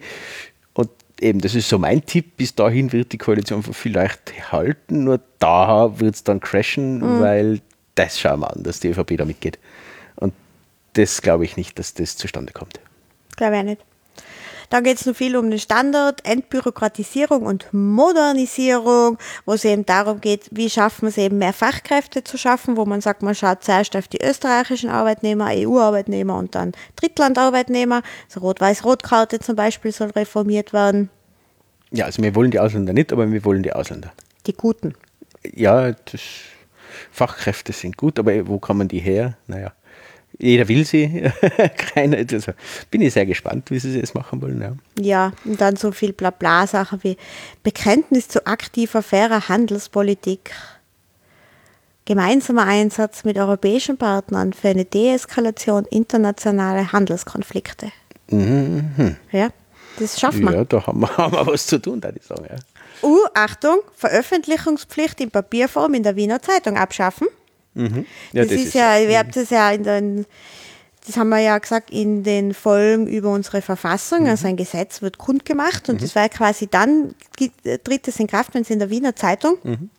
Und eben, das ist so mein Tipp, bis dahin wird die Koalition vielleicht halten, nur da wird es dann crashen, mhm. weil das schauen wir an, dass die ÖVP da mitgeht. Und das glaube ich nicht, dass das zustande kommt. Glaube ich nicht. Dann geht es noch viel um den Standard, Entbürokratisierung und Modernisierung, wo es eben darum geht, wie schaffen wir es eben mehr Fachkräfte zu schaffen, wo man sagt, man schaut zuerst auf die österreichischen Arbeitnehmer, EU-Arbeitnehmer und dann Drittlandarbeitnehmer. So Rot-Weiß-Rot-Karte zum Beispiel soll reformiert werden. Ja, also wir wollen die Ausländer nicht, aber wir wollen die Ausländer. Die Guten. Ja, das Fachkräfte sind gut, aber wo kommen die her? Naja. Jeder will sie. Keiner, also bin ich sehr gespannt, wie sie es machen wollen. Ja. ja, und dann so viel Blabla-Sachen wie Bekenntnis zu aktiver, fairer Handelspolitik, gemeinsamer Einsatz mit europäischen Partnern für eine Deeskalation internationaler Handelskonflikte. Mhm. Ja, das schaffen wir. Ja, da haben wir, haben wir was zu tun, da ich sagen. Ja. Uh, Achtung, Veröffentlichungspflicht in Papierform in der Wiener Zeitung abschaffen. Mhm. Ja, das, das, ist, ja, wir haben das ja in den, das haben wir ja gesagt in den Folgen über unsere Verfassung, mhm. also ein Gesetz wird kundgemacht und mhm. das war ja quasi dann, tritt es in Kraft, wenn es in der Wiener Zeitung mhm.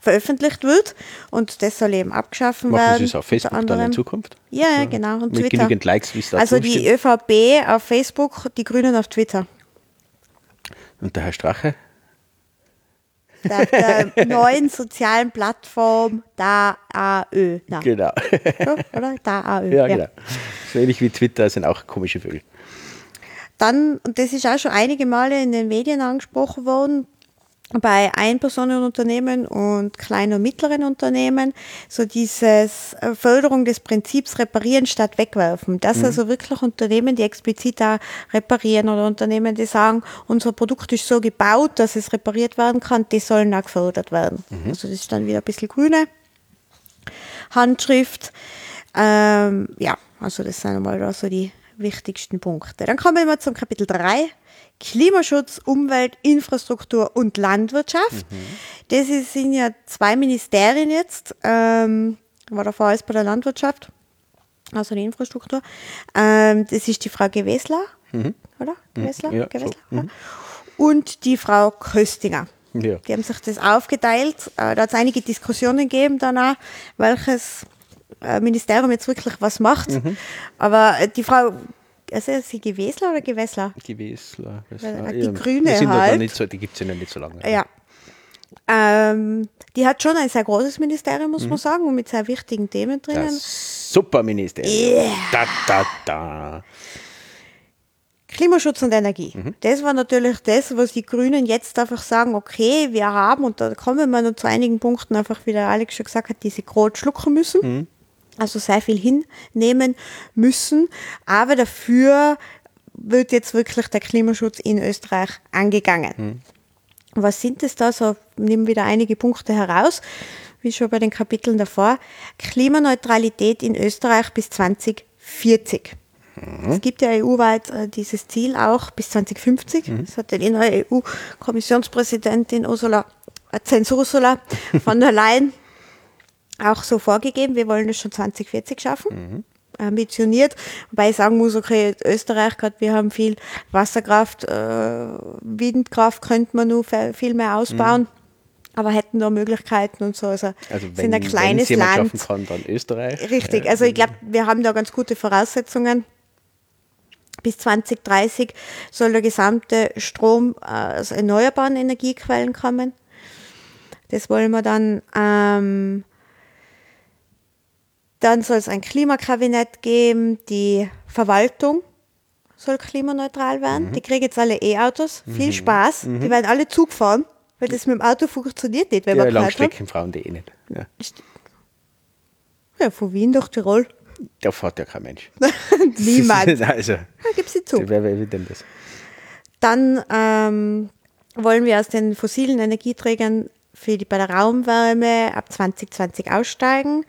veröffentlicht wird und das soll eben abgeschaffen Machen werden. Sie es auf Facebook dann in Zukunft? Ja, ja, genau. Und Mit Twitter. genügend Likes, wie es da Also die ÖVP auf Facebook, die Grünen auf Twitter. Und der Herr Strache? Der, der neuen sozialen Plattform da AÖ. Na. Genau. So, oder? Da AÖ. Ja, ja, genau. So ähnlich wie Twitter sind auch komische Vögel. Dann, und das ist auch schon einige Male in den Medien angesprochen worden, bei Einpersonenunternehmen und kleinen und mittleren Unternehmen so dieses äh, Förderung des Prinzips reparieren statt wegwerfen. Das mhm. also wirklich Unternehmen, die explizit da reparieren oder Unternehmen, die sagen, unser Produkt ist so gebaut, dass es repariert werden kann, die sollen auch gefördert werden. Mhm. Also das ist dann wieder ein bisschen grüne Handschrift. Ähm, ja, also das sind einmal da so die wichtigsten Punkte. Dann kommen wir zum Kapitel 3, Klimaschutz, Umwelt, Infrastruktur und Landwirtschaft. Mhm. Das sind ja zwei Ministerien jetzt. Ähm, war davor alles bei der Landwirtschaft, also die Infrastruktur. Ähm, das ist die Frau Gewessler, mhm. oder? Mhm. Gewessler? Ja, Gewessler? So. Mhm. Und die Frau Köstinger. Ja. Die haben sich das aufgeteilt. Äh, da hat es einige Diskussionen gegeben danach, welches äh, Ministerium jetzt wirklich was macht. Mhm. Aber äh, die Frau also ist sie Gewesler oder Gewessler? Gewessler. Die ja, Grüne die halt. So, die gibt es ja nicht so lange. Ja. Ähm, die hat schon ein sehr großes Ministerium, muss mhm. man sagen, und mit sehr wichtigen Themen drinnen. Das Superministerium. Yeah. Da, da, da. Klimaschutz und Energie. Mhm. Das war natürlich das, was die Grünen jetzt einfach sagen, okay, wir haben, und da kommen wir noch zu einigen Punkten einfach, wie der Alex schon gesagt hat, diese Krot schlucken müssen. Mhm also sehr viel hinnehmen müssen. Aber dafür wird jetzt wirklich der Klimaschutz in Österreich angegangen. Mhm. Was sind es da? So nehmen wieder einige Punkte heraus, wie schon bei den Kapiteln davor. Klimaneutralität in Österreich bis 2040. Mhm. Es gibt ja EU-weit äh, dieses Ziel auch bis 2050. Mhm. Das hat die neue EU-Kommissionspräsidentin Ursula, äh, Ursula von der Leyen auch so vorgegeben. Wir wollen es schon 2040 schaffen. Mhm ambitioniert, wobei ich sagen muss, okay, Österreich gerade, wir haben viel Wasserkraft, äh, Windkraft könnte man nur viel mehr ausbauen. Mhm aber hätten da Möglichkeiten und so. Also, also wenn, sind ein kleines wenn Land. Kann, dann Österreich. Richtig, also ich glaube, wir haben da ganz gute Voraussetzungen. Bis 2030 soll der gesamte Strom aus erneuerbaren Energiequellen kommen. Das wollen wir dann. Ähm, dann soll es ein Klimakabinett geben. Die Verwaltung soll klimaneutral werden. Mhm. Die kriegen jetzt alle E-Autos. Mhm. Viel Spaß. Mhm. Die werden alle Zug fahren. Weil das mit dem Auto funktioniert nicht, wenn ja, man Langstreckenfrauen die eh nicht. Ja. ja, von Wien nach Tirol. Da fährt ja kein Mensch. Niemand. also, ja, gib's sie zu. Wer will denn das? Dann ähm, wollen wir aus den fossilen Energieträgern für die, bei der Raumwärme ab 2020 aussteigen.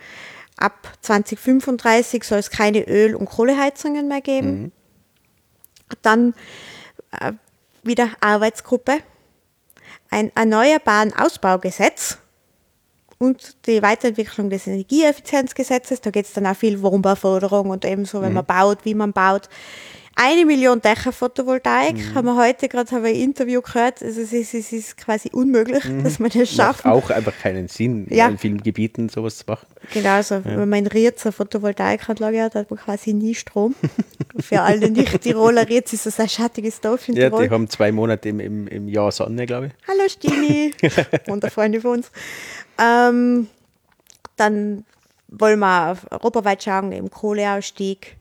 Ab 2035 soll es keine Öl- und Kohleheizungen mehr geben. Mhm. Dann äh, wieder Arbeitsgruppe ein Erneuerbaren Ausbaugesetz und die Weiterentwicklung des Energieeffizienzgesetzes. Da geht es dann auch viel Wohnbauförderung und ebenso, wenn mhm. man baut, wie man baut. Eine Million Dächer Photovoltaik mhm. haben wir heute gerade ein Interview gehört. Also es ist, es ist quasi unmöglich, mhm. dass man das schafft. Macht auch einfach keinen Sinn, ja. in vielen Gebieten sowas zu machen. Genau, also ja. wenn man in Rietz eine Photovoltaikanlage hat, hat man quasi nie Strom. Für alle Nicht-Tiroler Rietz ist das ein schattiges Dorf in ja, Tirol. Ja, die haben zwei Monate im, im, im Jahr Sonne, glaube ich. Hallo Stini und der Freunde von uns. Ähm, dann wollen wir europaweit schauen, eben Kohleausstieg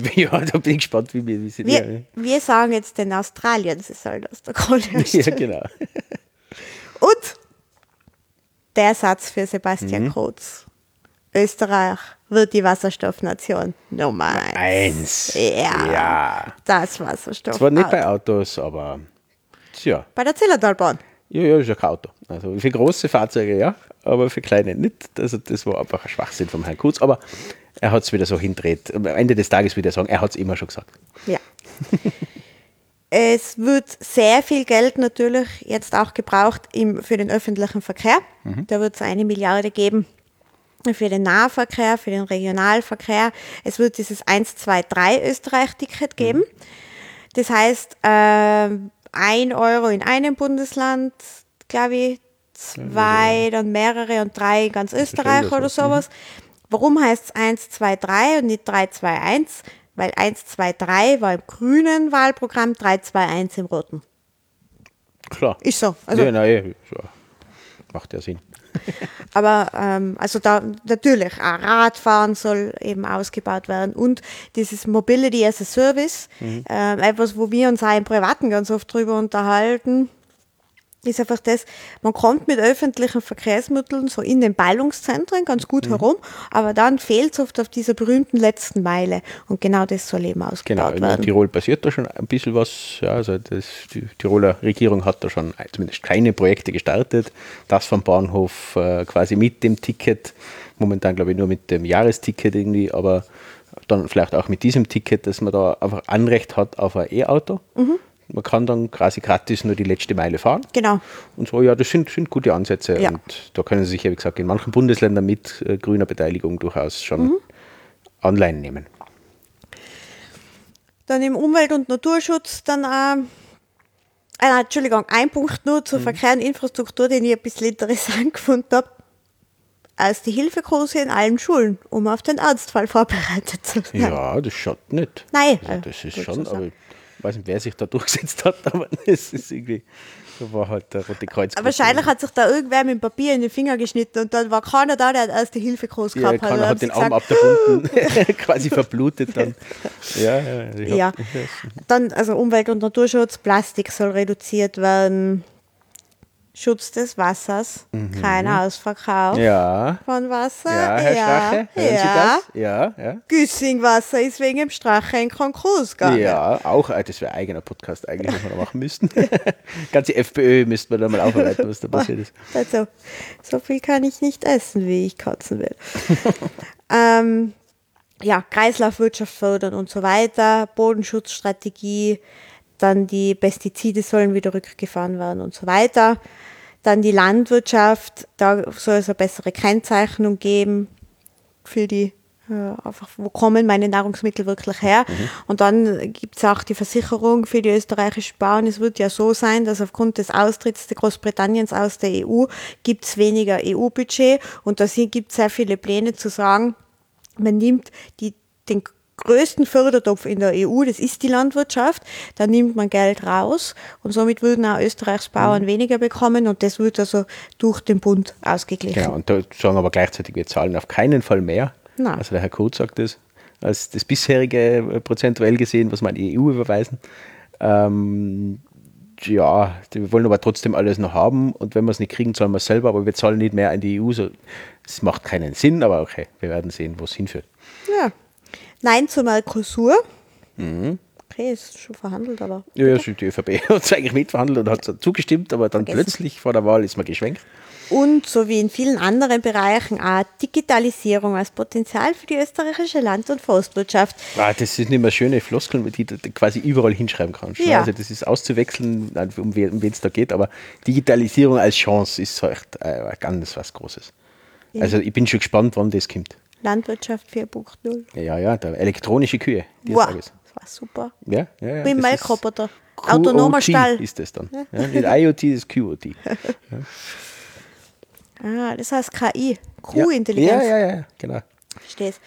Ja, da bin ich gespannt, wie wir sie wir, wir sagen jetzt den Australien, sie sollen aus der Kohle Ja, genau. Und der Satz für Sebastian mhm. Kurz. Österreich wird die Wasserstoffnation Nummer eins. eins. Ja, ja. Das Wasserstoff. Zwar nicht bei Autos, aber tja. Bei der Zillertalbahn. Ja, ja, ist ja kein Auto. Also für große Fahrzeuge ja, aber für kleine nicht. Also das war einfach ein Schwachsinn vom Herrn Kurz. Aber er hat es wieder so hindreht. Am Ende des Tages würde er sagen, er hat es immer schon gesagt. Ja. es wird sehr viel Geld natürlich jetzt auch gebraucht im, für den öffentlichen Verkehr. Mhm. Da wird es eine Milliarde geben für den Nahverkehr, für den Regionalverkehr. Es wird dieses 1, 2, 3 Österreich-Ticket geben. Mhm. Das heißt, äh, ein Euro in einem Bundesland, glaube ich, zwei, dann mehrere und drei in ganz Österreich oder sowas. Warum heißt es 1, 2, 3 und nicht 3, 2, 1? Weil 1, 2, 3 war im grünen Wahlprogramm, 3, 2, 1 im roten. Klar. Ist so. Also, ja, nein, macht ja Sinn. Aber ähm, also da natürlich, auch Radfahren soll eben ausgebaut werden und dieses Mobility as a Service, mhm. äh, etwas, wo wir uns auch im Privaten ganz oft drüber unterhalten ist einfach das, man kommt mit öffentlichen Verkehrsmitteln so in den Ballungszentren ganz gut mhm. herum, aber dann fehlt es oft auf dieser berühmten letzten Meile und genau das soll eben ausgebaut genau, werden. in Tirol passiert da schon ein bisschen was, ja, also das, die Tiroler Regierung hat da schon zumindest kleine Projekte gestartet, das vom Bahnhof äh, quasi mit dem Ticket, momentan glaube ich nur mit dem Jahresticket irgendwie, aber dann vielleicht auch mit diesem Ticket, dass man da einfach Anrecht hat auf ein E-Auto. Mhm man kann dann quasi gratis nur die letzte Meile fahren. Genau. Und so, ja, das sind, sind gute Ansätze. Ja. Und da können Sie sich ja, wie gesagt, in manchen Bundesländern mit äh, grüner Beteiligung durchaus schon mhm. online nehmen. Dann im Umwelt- und Naturschutz dann auch, äh, Entschuldigung, ein Punkt nur zur mhm. Verkehr und Infrastruktur, den ich ein bisschen interessant gefunden habe. Als die Hilfekurse in allen Schulen, um auf den Ernstfall vorbereitet zu sein. Ja, das schaut nicht. Nein. Also das ist schon, aber ich weiß nicht, wer sich da durchgesetzt hat, aber es ist irgendwie, da war halt der Rote Kreuz. Wahrscheinlich hat sich da irgendwer mit dem Papier in den Finger geschnitten und dann war keiner da, der hat erste Hilfe groß gehabt. Ja, keiner hat den Arm abgebunden, quasi verblutet dann. Ja, ja, ja. Dann, also Umwelt- und Naturschutz, Plastik soll reduziert werden. Schutz des Wassers, mhm. kein Ausverkauf ja. von Wasser. Ja, Herr ja. Strache, hören ja. Sie das? Ja, ja. Güssingwasser ist wegen dem Strache in Konkurs gegangen. Ja, auch, äh, das wäre ein eigener Podcast eigentlich, was wir da machen müssten. Ganze FPÖ müssten wir da mal aufarbeiten, was da passiert ist. Also, so viel kann ich nicht essen, wie ich kotzen will. ähm, ja, Kreislaufwirtschaft fördern und so weiter, Bodenschutzstrategie, dann die Pestizide sollen wieder rückgefahren werden und so weiter. Dann die Landwirtschaft, da soll es eine bessere Kennzeichnung geben für die äh, einfach, wo kommen meine Nahrungsmittel wirklich her? Mhm. Und dann gibt es auch die Versicherung für die österreichischen Bauern. Es wird ja so sein, dass aufgrund des Austritts der Großbritanniens aus der EU gibt es weniger EU-Budget und da gibt es sehr viele Pläne zu sagen, man nimmt die, den größten Fördertopf in der EU, das ist die Landwirtschaft, da nimmt man Geld raus und somit würden auch Österreichs Bauern mhm. weniger bekommen und das wird also durch den Bund ausgeglichen. Genau, und da sagen aber gleichzeitig, wir zahlen auf keinen Fall mehr. Nein. Also der Herr Koth sagt das, als das bisherige äh, prozentuell gesehen, was wir an die EU überweisen. Ähm, ja, wir wollen aber trotzdem alles noch haben und wenn wir es nicht kriegen, zahlen wir es selber, aber wir zahlen nicht mehr an die EU. So, das macht keinen Sinn, aber okay, wir werden sehen, wo es hinführt. Ja, Nein zu Mercosur. Mhm. Okay, ist schon verhandelt, aber. Ja, ja die ÖVP hat es eigentlich mitverhandelt und hat zugestimmt, aber dann Vergessen. plötzlich vor der Wahl ist man geschwenkt. Und so wie in vielen anderen Bereichen auch Digitalisierung als Potenzial für die österreichische Land- und Forstwirtschaft. Ah, das sind immer schöne Floskeln, die du quasi überall hinschreiben kannst. Ne? Ja. Also das ist auszuwechseln, um wen es da geht, aber Digitalisierung als Chance ist echt äh, ganz was Großes. Ja. Also ich bin schon gespannt, wann das kommt. Landwirtschaft 4.0. Ja, ja, der elektronische Kühe. Wow, das war super. Ja, ja, ja. Wie ein Melkroboter. Autonomer Stall. ist das dann. Ja. Nicht IoT, ist QOT. ah, das heißt KI, Q-Intelligenz. Ja, ja, ja, genau. Verstehst.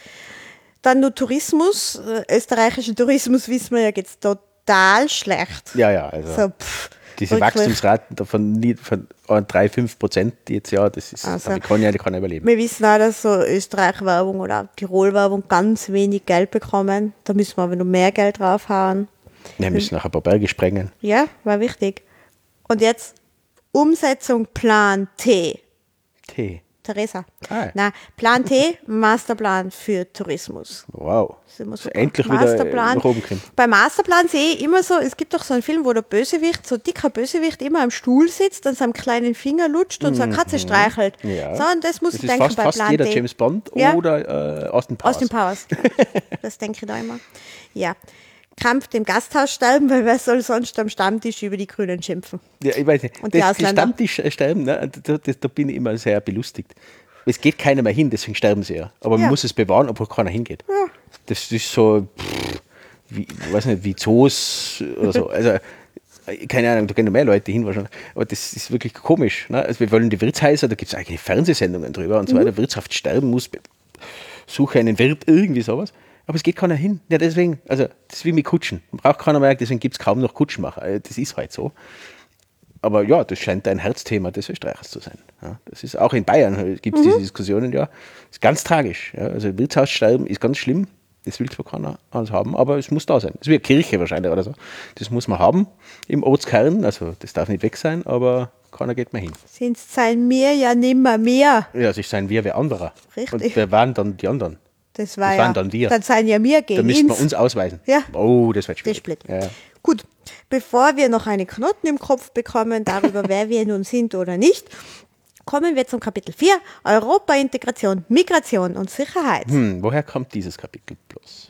Dann nur Tourismus. Äh, österreichischer Tourismus wissen wir ja jetzt total schlecht. Ja, ja. Also. So, pff, diese Wachstumsraten davon von 3, 5 Prozent jetzt ja, das ist, also, ich kann ja kann überleben. Wir wissen auch, dass so Österreich-Werbung oder Tirol-Werbung ganz wenig Geld bekommen. Da müssen wir aber noch mehr Geld draufhauen. Wir müssen noch ein paar Berge sprengen. Ja, war wichtig. Und jetzt Umsetzung Plan T. T. Theresa. Ah. Na, Plan T, Masterplan für Tourismus. Wow. Endlich Masterplan. wieder nach oben kommen. Bei Masterplan sehe ich immer so, es gibt doch so einen Film, wo der Bösewicht, so dicker Bösewicht, immer am Stuhl sitzt und seinen kleinen Finger lutscht und mhm. so eine Katze streichelt. Ja. So, und das muss das ich denken fast, bei fast Plan jeder T. James Bond ja? oder äh, Austin Powers. Austin Powers. das denke ich da immer. Ja. Kampf dem Gasthaus sterben, weil wer soll sonst am Stammtisch über die Grünen schimpfen? Ja, ich weiß nicht. Und das, die, die Stammtisch sterben, ne, da, da, da, bin ich immer sehr belustigt. Es geht keiner mehr hin, deswegen sterben sie ja. Aber ja. man muss es bewahren, obwohl keiner hingeht. Ja. Das ist so, pff, wie, weiß nicht, wie Zoos oder so. Also, keine Ahnung, da gehen noch mehr Leute hin wahrscheinlich. Aber das ist wirklich komisch. Ne? Also wir wollen die Wirtshäuser, da gibt es eigentlich Fernsehsendungen drüber und so weiter. Mhm. Wirtschaft sterben muss, suche einen Wirt, irgendwie sowas. Aber es geht keiner hin. Ja, deswegen, also das ist wie mit Kutschen. Man braucht keiner mehr, deswegen gibt es kaum noch Kutschenmacher. Also, das ist halt so. Aber ja, das scheint ein Herzthema des Österreichers zu sein. Ja, das ist auch in Bayern gibt es mhm. diese Diskussionen, ja. Das ist ganz tragisch. Ja. Also Wirtshaussterben ist ganz schlimm. Das will zwar keiner alles haben, aber es muss da sein. Es ist wie eine Kirche wahrscheinlich oder so. Das muss man haben im Ortskern. Also das darf nicht weg sein, aber keiner geht mehr hin. Sind sein wir ja nimmer mehr. Ja, sich sein wir wer anderer. Richtig. Und wer waren dann die anderen? Das, war das waren ja, dann wir. Dann seien ja wir gegen Da müssten wir uns ausweisen. Ja. Oh, das wird schwierig. Das ja. Gut, bevor wir noch einen Knoten im Kopf bekommen darüber, wer wir nun sind oder nicht, kommen wir zum Kapitel 4, Europa-Integration, Migration und Sicherheit. Hm, woher kommt dieses Kapitel bloß?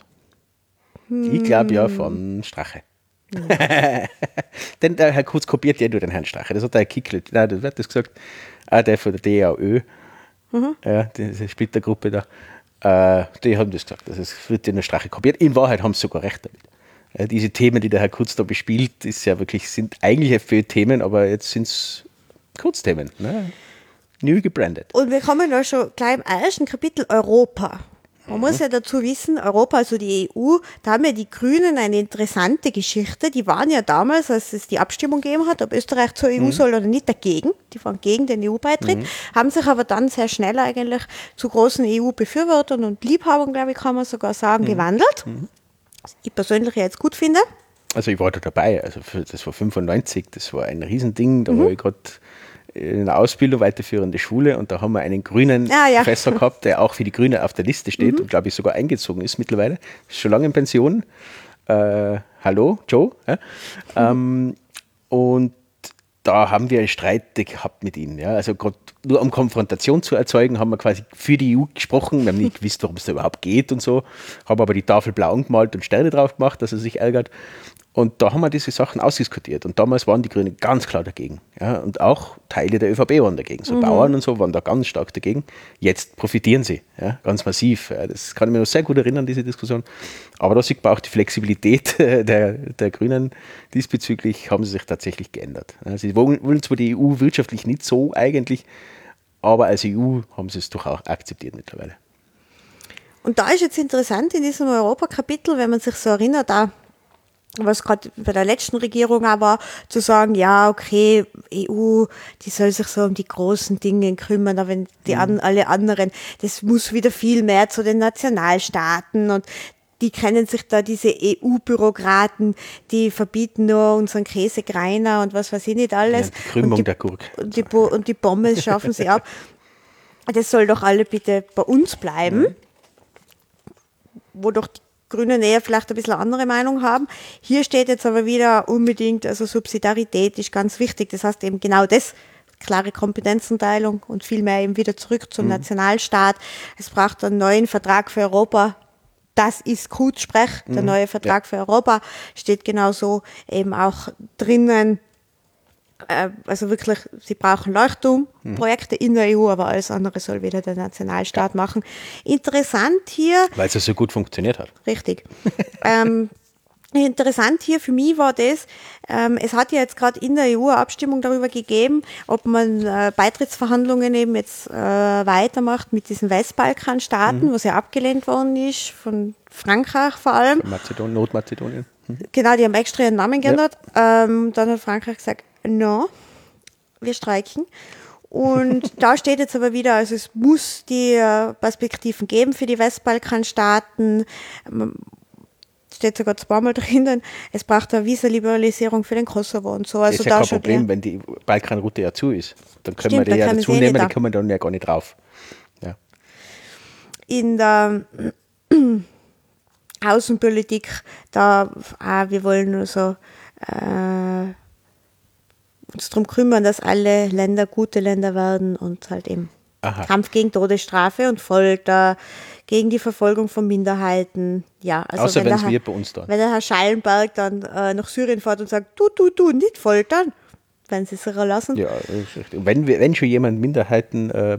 Hm. Ich glaube ja von Strache. Denn der Herr Kurz kopiert ja nur den Herrn Strache. Das hat der Herr Kickl, nein, das wird das gesagt, ah, der von der DAÖ, mhm. ja, diese Splittergruppe da. Äh, die haben das gesagt. Also es wird der Strache kopiert. In Wahrheit haben sie sogar recht damit. Äh, diese Themen, die der Herr Kurz da bespielt, ist ja wirklich, sind eigentlich FPÖ-Themen, aber jetzt sind es Kurzthemen. Ne? New gebrandet. Und wir kommen da schon gleich im ersten Kapitel Europa. Man muss ja dazu wissen, Europa, also die EU, da haben ja die Grünen eine interessante Geschichte. Die waren ja damals, als es die Abstimmung gegeben hat, ob Österreich zur EU mhm. soll oder nicht, dagegen. Die waren gegen den EU-Beitritt, mhm. haben sich aber dann sehr schnell eigentlich zu großen EU-Befürwortern und Liebhabern, glaube ich, kann man sogar sagen, mhm. gewandelt. Mhm. Was ich persönlich jetzt gut finde. Also ich war da dabei, also das war 95, das war ein Riesending, da mhm. war ich gerade in der Ausbildung, weiterführende Schule und da haben wir einen grünen ah, ja. Professor gehabt, der auch für die Grüne auf der Liste steht mhm. und glaube ich sogar eingezogen ist mittlerweile. Ist schon lange in Pension. Äh, hallo, Joe. Ja? Mhm. Ähm, und da haben wir einen Streit gehabt mit ihnen. Ja. Also gerade nur um Konfrontation zu erzeugen, haben wir quasi für die EU gesprochen. Wir haben nicht gewusst, worum es da überhaupt geht und so. Haben aber die Tafel blau angemalt und Sterne drauf gemacht, dass er sich ärgert. Und da haben wir diese Sachen ausdiskutiert. Und damals waren die Grünen ganz klar dagegen. Ja, und auch Teile der ÖVP waren dagegen. So mhm. Bauern und so waren da ganz stark dagegen. Jetzt profitieren sie, ja, ganz massiv. Ja, das kann ich mir noch sehr gut erinnern, diese Diskussion. Aber da sieht man auch die Flexibilität der, der Grünen diesbezüglich, haben sie sich tatsächlich geändert. Sie wollen, wollen zwar die EU wirtschaftlich nicht so eigentlich, aber als EU haben sie es doch auch akzeptiert mittlerweile. Und da ist jetzt interessant in diesem Europakapitel, wenn man sich so erinnert, da was gerade bei der letzten Regierung auch war, zu sagen, ja, okay, EU, die soll sich so um die großen Dinge kümmern, aber wenn die mhm. an, alle anderen, das muss wieder viel mehr zu den Nationalstaaten und die kennen sich da, diese EU-Bürokraten, die verbieten nur unseren Käsegreiner und was weiß ich nicht alles. Ja, die Krümmung und die, der Gurk. Und die, und die Pommes schaffen sie ab. Das soll doch alle bitte bei uns bleiben. Mhm. Wo doch die Grünen eher vielleicht ein bisschen andere Meinung haben. Hier steht jetzt aber wieder unbedingt, also Subsidiarität ist ganz wichtig. Das heißt eben genau das, klare Kompetenzenteilung und vielmehr eben wieder zurück zum mhm. Nationalstaat. Es braucht einen neuen Vertrag für Europa. Das ist Kurzsprech. Der mhm. neue Vertrag ja. für Europa steht genauso eben auch drinnen, äh, also wirklich, sie brauchen Leuchtturmprojekte in der EU, aber alles andere soll wieder der Nationalstaat ja. machen. Interessant hier. Weil es ja so gut funktioniert hat. Richtig. ähm, Interessant hier für mich war das, ähm, es hat ja jetzt gerade in der EU eine Abstimmung darüber gegeben, ob man äh, Beitrittsverhandlungen eben jetzt äh, weitermacht mit diesen Westbalkanstaaten, mhm. was ja abgelehnt worden ist, von Frankreich vor allem. Mazedonien, Nordmazedonien. Mhm. Genau, die haben extra ihren Namen geändert. Ja. Ähm, dann hat Frankreich gesagt, no, wir streiken. Und da steht jetzt aber wieder, also es muss die äh, Perspektiven geben für die Westbalkanstaaten. Ähm, steht sogar zweimal drinnen, es braucht eine Visa-Liberalisierung für den Kosovo und so. Also das ist ja kein Problem, ja. wenn die Balkanroute ja zu ist. Dann können Stimmt, wir die ja dazu nehmen, die kommen dann ja gar nicht drauf. Ja. In der Außenpolitik, da, ah, wir wollen nur so äh, uns darum kümmern, dass alle Länder gute Länder werden und halt eben Aha. Kampf gegen Todesstrafe und Folter, gegen die Verfolgung von Minderheiten. Ja, also Außer wenn es wir bei uns da. Wenn der Herr Schallenberg dann äh, nach Syrien fährt und sagt, du, du, du, nicht foltern, wenn sie es lassen. Ja, wenn, wenn schon jemand Minderheiten äh,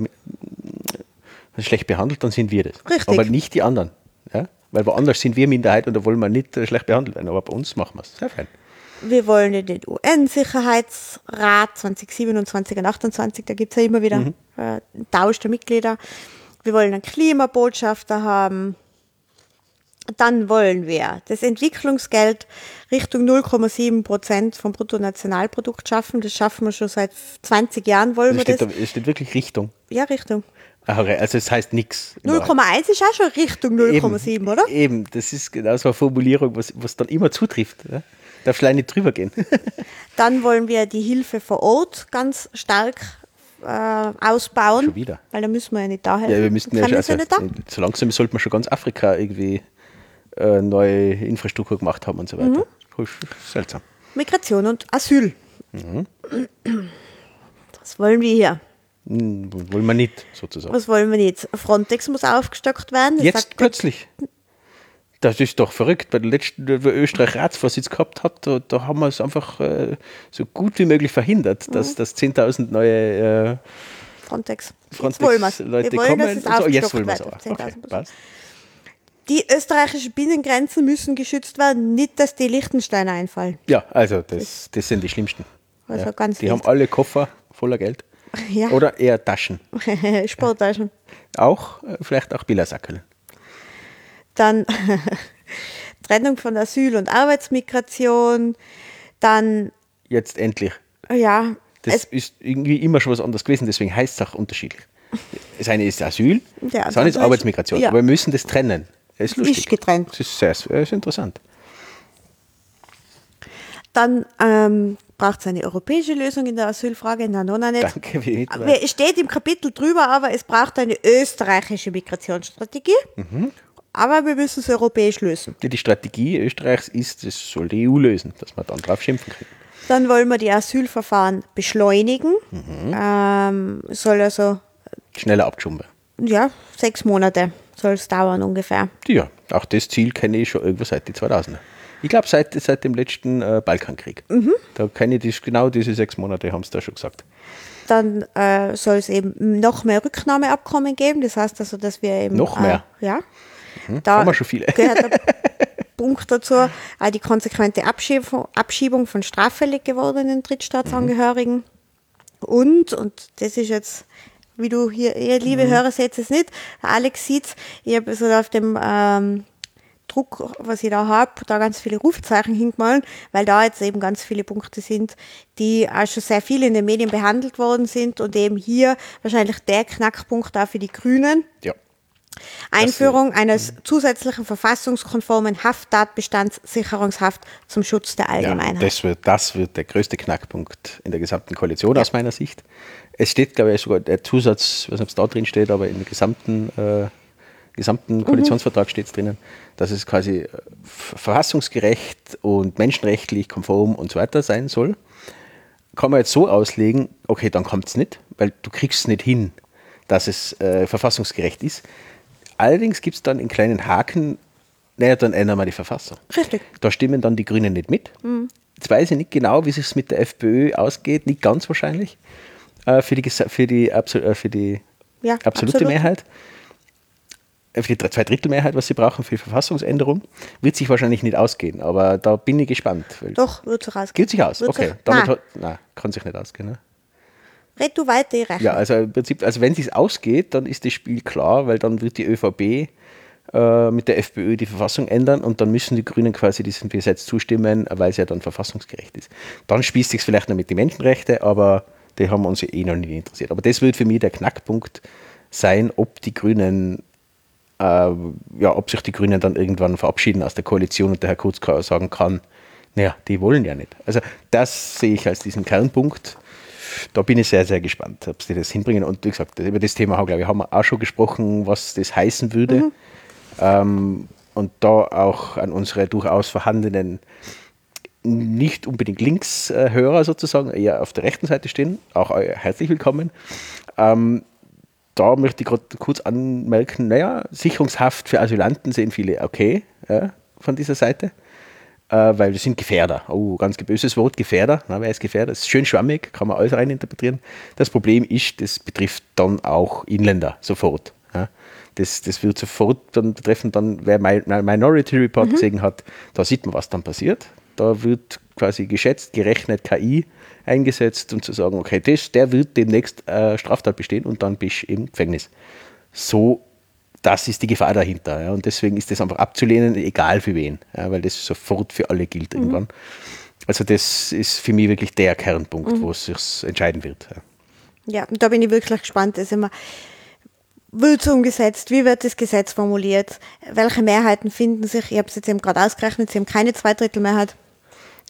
schlecht behandelt, dann sind wir das. Richtig. Aber nicht die anderen. Ja? Weil woanders sind wir Minderheit und da wollen wir nicht äh, schlecht behandelt werden. Aber bei uns machen wir es. Sehr fein. Wir wollen in den UN-Sicherheitsrat 2027 und 28, da gibt es ja immer wieder mhm. äh, einen Tausch der Mitglieder. Wir wollen einen Klimabotschafter haben. Dann wollen wir das Entwicklungsgeld Richtung 0,7 Prozent vom Bruttonationalprodukt schaffen. Das schaffen wir schon seit 20 Jahren, wollen also wir steht, das. Es steht wirklich Richtung. Ja, Richtung. Also es heißt nichts. 0,1 ist auch schon Richtung 0,7, oder? Eben, das ist genau so eine Formulierung, was, was dann immer zutrifft. Ja? Darf du nicht drüber gehen. Dann wollen wir die Hilfe vor Ort ganz stark äh, ausbauen. Schon wieder. Weil da müssen wir ja nicht da helfen. Ja, wir müssten ja, also, ja so langsam sollte man schon ganz Afrika irgendwie äh, neue Infrastruktur gemacht haben und so weiter. Mhm. Seltsam. Migration und Asyl. Mhm. Was wollen wir hier? Hm, wollen wir nicht, sozusagen. Was wollen wir nicht? Frontex muss aufgestockt werden. Das Jetzt plötzlich. Das ist doch verrückt. Bei der letzten, wo Österreich Ratsvorsitz gehabt hat, da, da haben wir es einfach äh, so gut wie möglich verhindert, dass, mhm. dass 10.000 neue äh, Frontex. Frontex Leute wir wollen, kommen. So, jetzt wollen wir es auch. Okay, Die österreichischen Binnengrenzen müssen geschützt werden, nicht, dass die Liechtensteiner einfallen. Ja, also das, das sind die schlimmsten. Also ja. ganz die wild. haben alle Koffer voller Geld. Ja. Oder eher Taschen. Sporttaschen. auch, äh, vielleicht auch Billersackeln. Dann Trennung von Asyl und Arbeitsmigration. Dann. Jetzt endlich. Ja. Das ist irgendwie immer schon was anderes gewesen, deswegen heißt es auch unterschiedlich. Das eine ist Asyl, ja, das andere ist Arbeitsmigration. Ja. Aber wir müssen das trennen. Das ist lustig. Ist getrennt. Das ist sehr, sehr interessant. Dann ähm, braucht es eine europäische Lösung in der Asylfrage. Nein, nein, nicht. Danke, wie Es steht im Kapitel drüber, aber es braucht eine österreichische Migrationsstrategie. Mhm aber wir müssen es europäisch lösen. Die, die Strategie Österreichs ist, das soll die EU lösen, dass man dann drauf schimpfen kann. Dann wollen wir die Asylverfahren beschleunigen. Ähm, soll also, Schneller abgeschoben werden. ja, sechs Monate soll es dauern ungefähr. Ja, auch das Ziel kenne ich schon irgendwo seit die 2000er. Ich glaube, seit, seit dem letzten äh, Balkankrieg. Mhm. Da kenne ich das, genau diese sechs Monate, haben sie da schon gesagt. Dann äh, soll es eben noch mehr Rücknahmeabkommen geben. Das heißt also, dass wir eben. Noch mehr? Äh, ja. Haben wir schon viele. Gehört der Punkt dazu, äh, die konsequente Abschiebung, Abschiebung von straffällig gewordenen Drittstaatsangehörigen. Und, und das ist jetzt, wie du hier, ihr liebe Hörer seht es nicht, Alex sieht's, ich habe so auf dem ähm, Druck, was ich da habe, da ganz viele Rufzeichen hingemalt, weil da jetzt eben ganz viele Punkte sind, die auch schon sehr viel in den Medien behandelt worden sind und eben hier wahrscheinlich der Knackpunkt auch für die Grünen. Ja. Einführung eines zusätzlichen verfassungskonformen Hafttatbestandssicherungshaft zum Schutz der Ja, Allgemeinheit. das, wird, das wird der größte Knackpunkt in der gesamten Koalition aus meiner Sicht. Es steht, glaube ich, sogar der Zusatz, ich weiß nicht, ob es da drin steht, aber im gesamten, äh, gesamten Koalitionsvertrag steht es drinnen, dass es quasi äh, verfassungsgerecht und menschenrechtlich konform und so weiter sein soll. Kann man jetzt so auslegen, okay, dann kommt es nicht, weil du kriegst es nicht hin, dass es äh, verfassungsgerecht ist. Allerdings gibt es dann einen kleinen Haken, naja, dann ändern wir die Verfassung. Richtig. Da stimmen dann die Grünen nicht mit. Mhm. Jetzt weiß ich nicht genau, wie es mit der FPÖ ausgeht, nicht ganz wahrscheinlich, äh, für, die, für, die, Absol äh, für die Ja, absolute absolut. Mehrheit. Äh, Für die Zweidrittelmehrheit, was sie brauchen für die Verfassungsänderung, wird sich wahrscheinlich nicht ausgehen. Aber da bin ich gespannt. Doch, wird so rausgehen. Geht sich aus? Wird Okay. sich- Damit Nein. hat, nein, kann sich nicht ausgehen. Ne? Red du weiter, ich rechne. Ja, also im Prinzip, also wenn es ausgeht, dann ist das Spiel klar, weil dann wird die ÖVP äh, mit der FPÖ die Verfassung ändern und dann müssen die Grünen quasi diesem Gesetz zustimmen, weil es ja dann verfassungsgerecht ist. Dann spießt sich vielleicht noch mit den Menschenrechten, aber die haben uns ja eh noch nicht interessiert. Aber das wird für mich der Knackpunkt sein, ob die Grünen, äh, ja, ob sich die Grünen dann irgendwann verabschieden aus der Koalition und der Herr Kurz sagen kann, naja, die wollen ja nicht. Also das sehe ich als diesen Kernpunkt da bin ich sehr, sehr gespannt, ob sie das hinbringen. Und wie gesagt, über das Thema glaube ich, haben wir auch schon gesprochen, was das heißen würde. Ähm, und da auch an unsere durchaus vorhandenen, nicht unbedingt Linkshörer sozusagen, eher auf der rechten Seite stehen, auch eu- herzlich willkommen. Ähm, da möchte ich gerade kurz anmerken, naja, Sicherungshaft für Asylanten sehen viele okay ja, von dieser Seite äh, weil wir sind Gefährder. Oh, ganz böses Wort, Gefährder. Na, wer ist Gefährder? Das ist schön schwammig, kann man alles reininterpretieren. Das Problem ist, das betrifft dann auch Inländer sofort. Ja. Das, das wird sofort dann betreffen, dann, wer Mi- Mi- Minority Report gesehen hat, da sieht man, was dann passiert. Da wird quasi geschätzt, gerechnet, KI eingesetzt, um zu sagen, okay, das, der wird demnächst äh, Straftat bestehen und dann bist du im Gefängnis. So das ist die Gefahr dahinter. Ja. Und deswegen ist das einfach abzulehnen, egal für wen, ja, weil das sofort für alle gilt irgendwann. Also das ist für mich wirklich der Kernpunkt, wo es sich entscheiden wird. Ja. Ja, und da bin ich wirklich gespannt. Also immer, wird es umgesetzt? Wie wird das Gesetz formuliert? Welche Mehrheiten finden sich? Ich habe es jetzt eben gerade ausgerechnet, sie haben keine Zweidrittelmehrheit.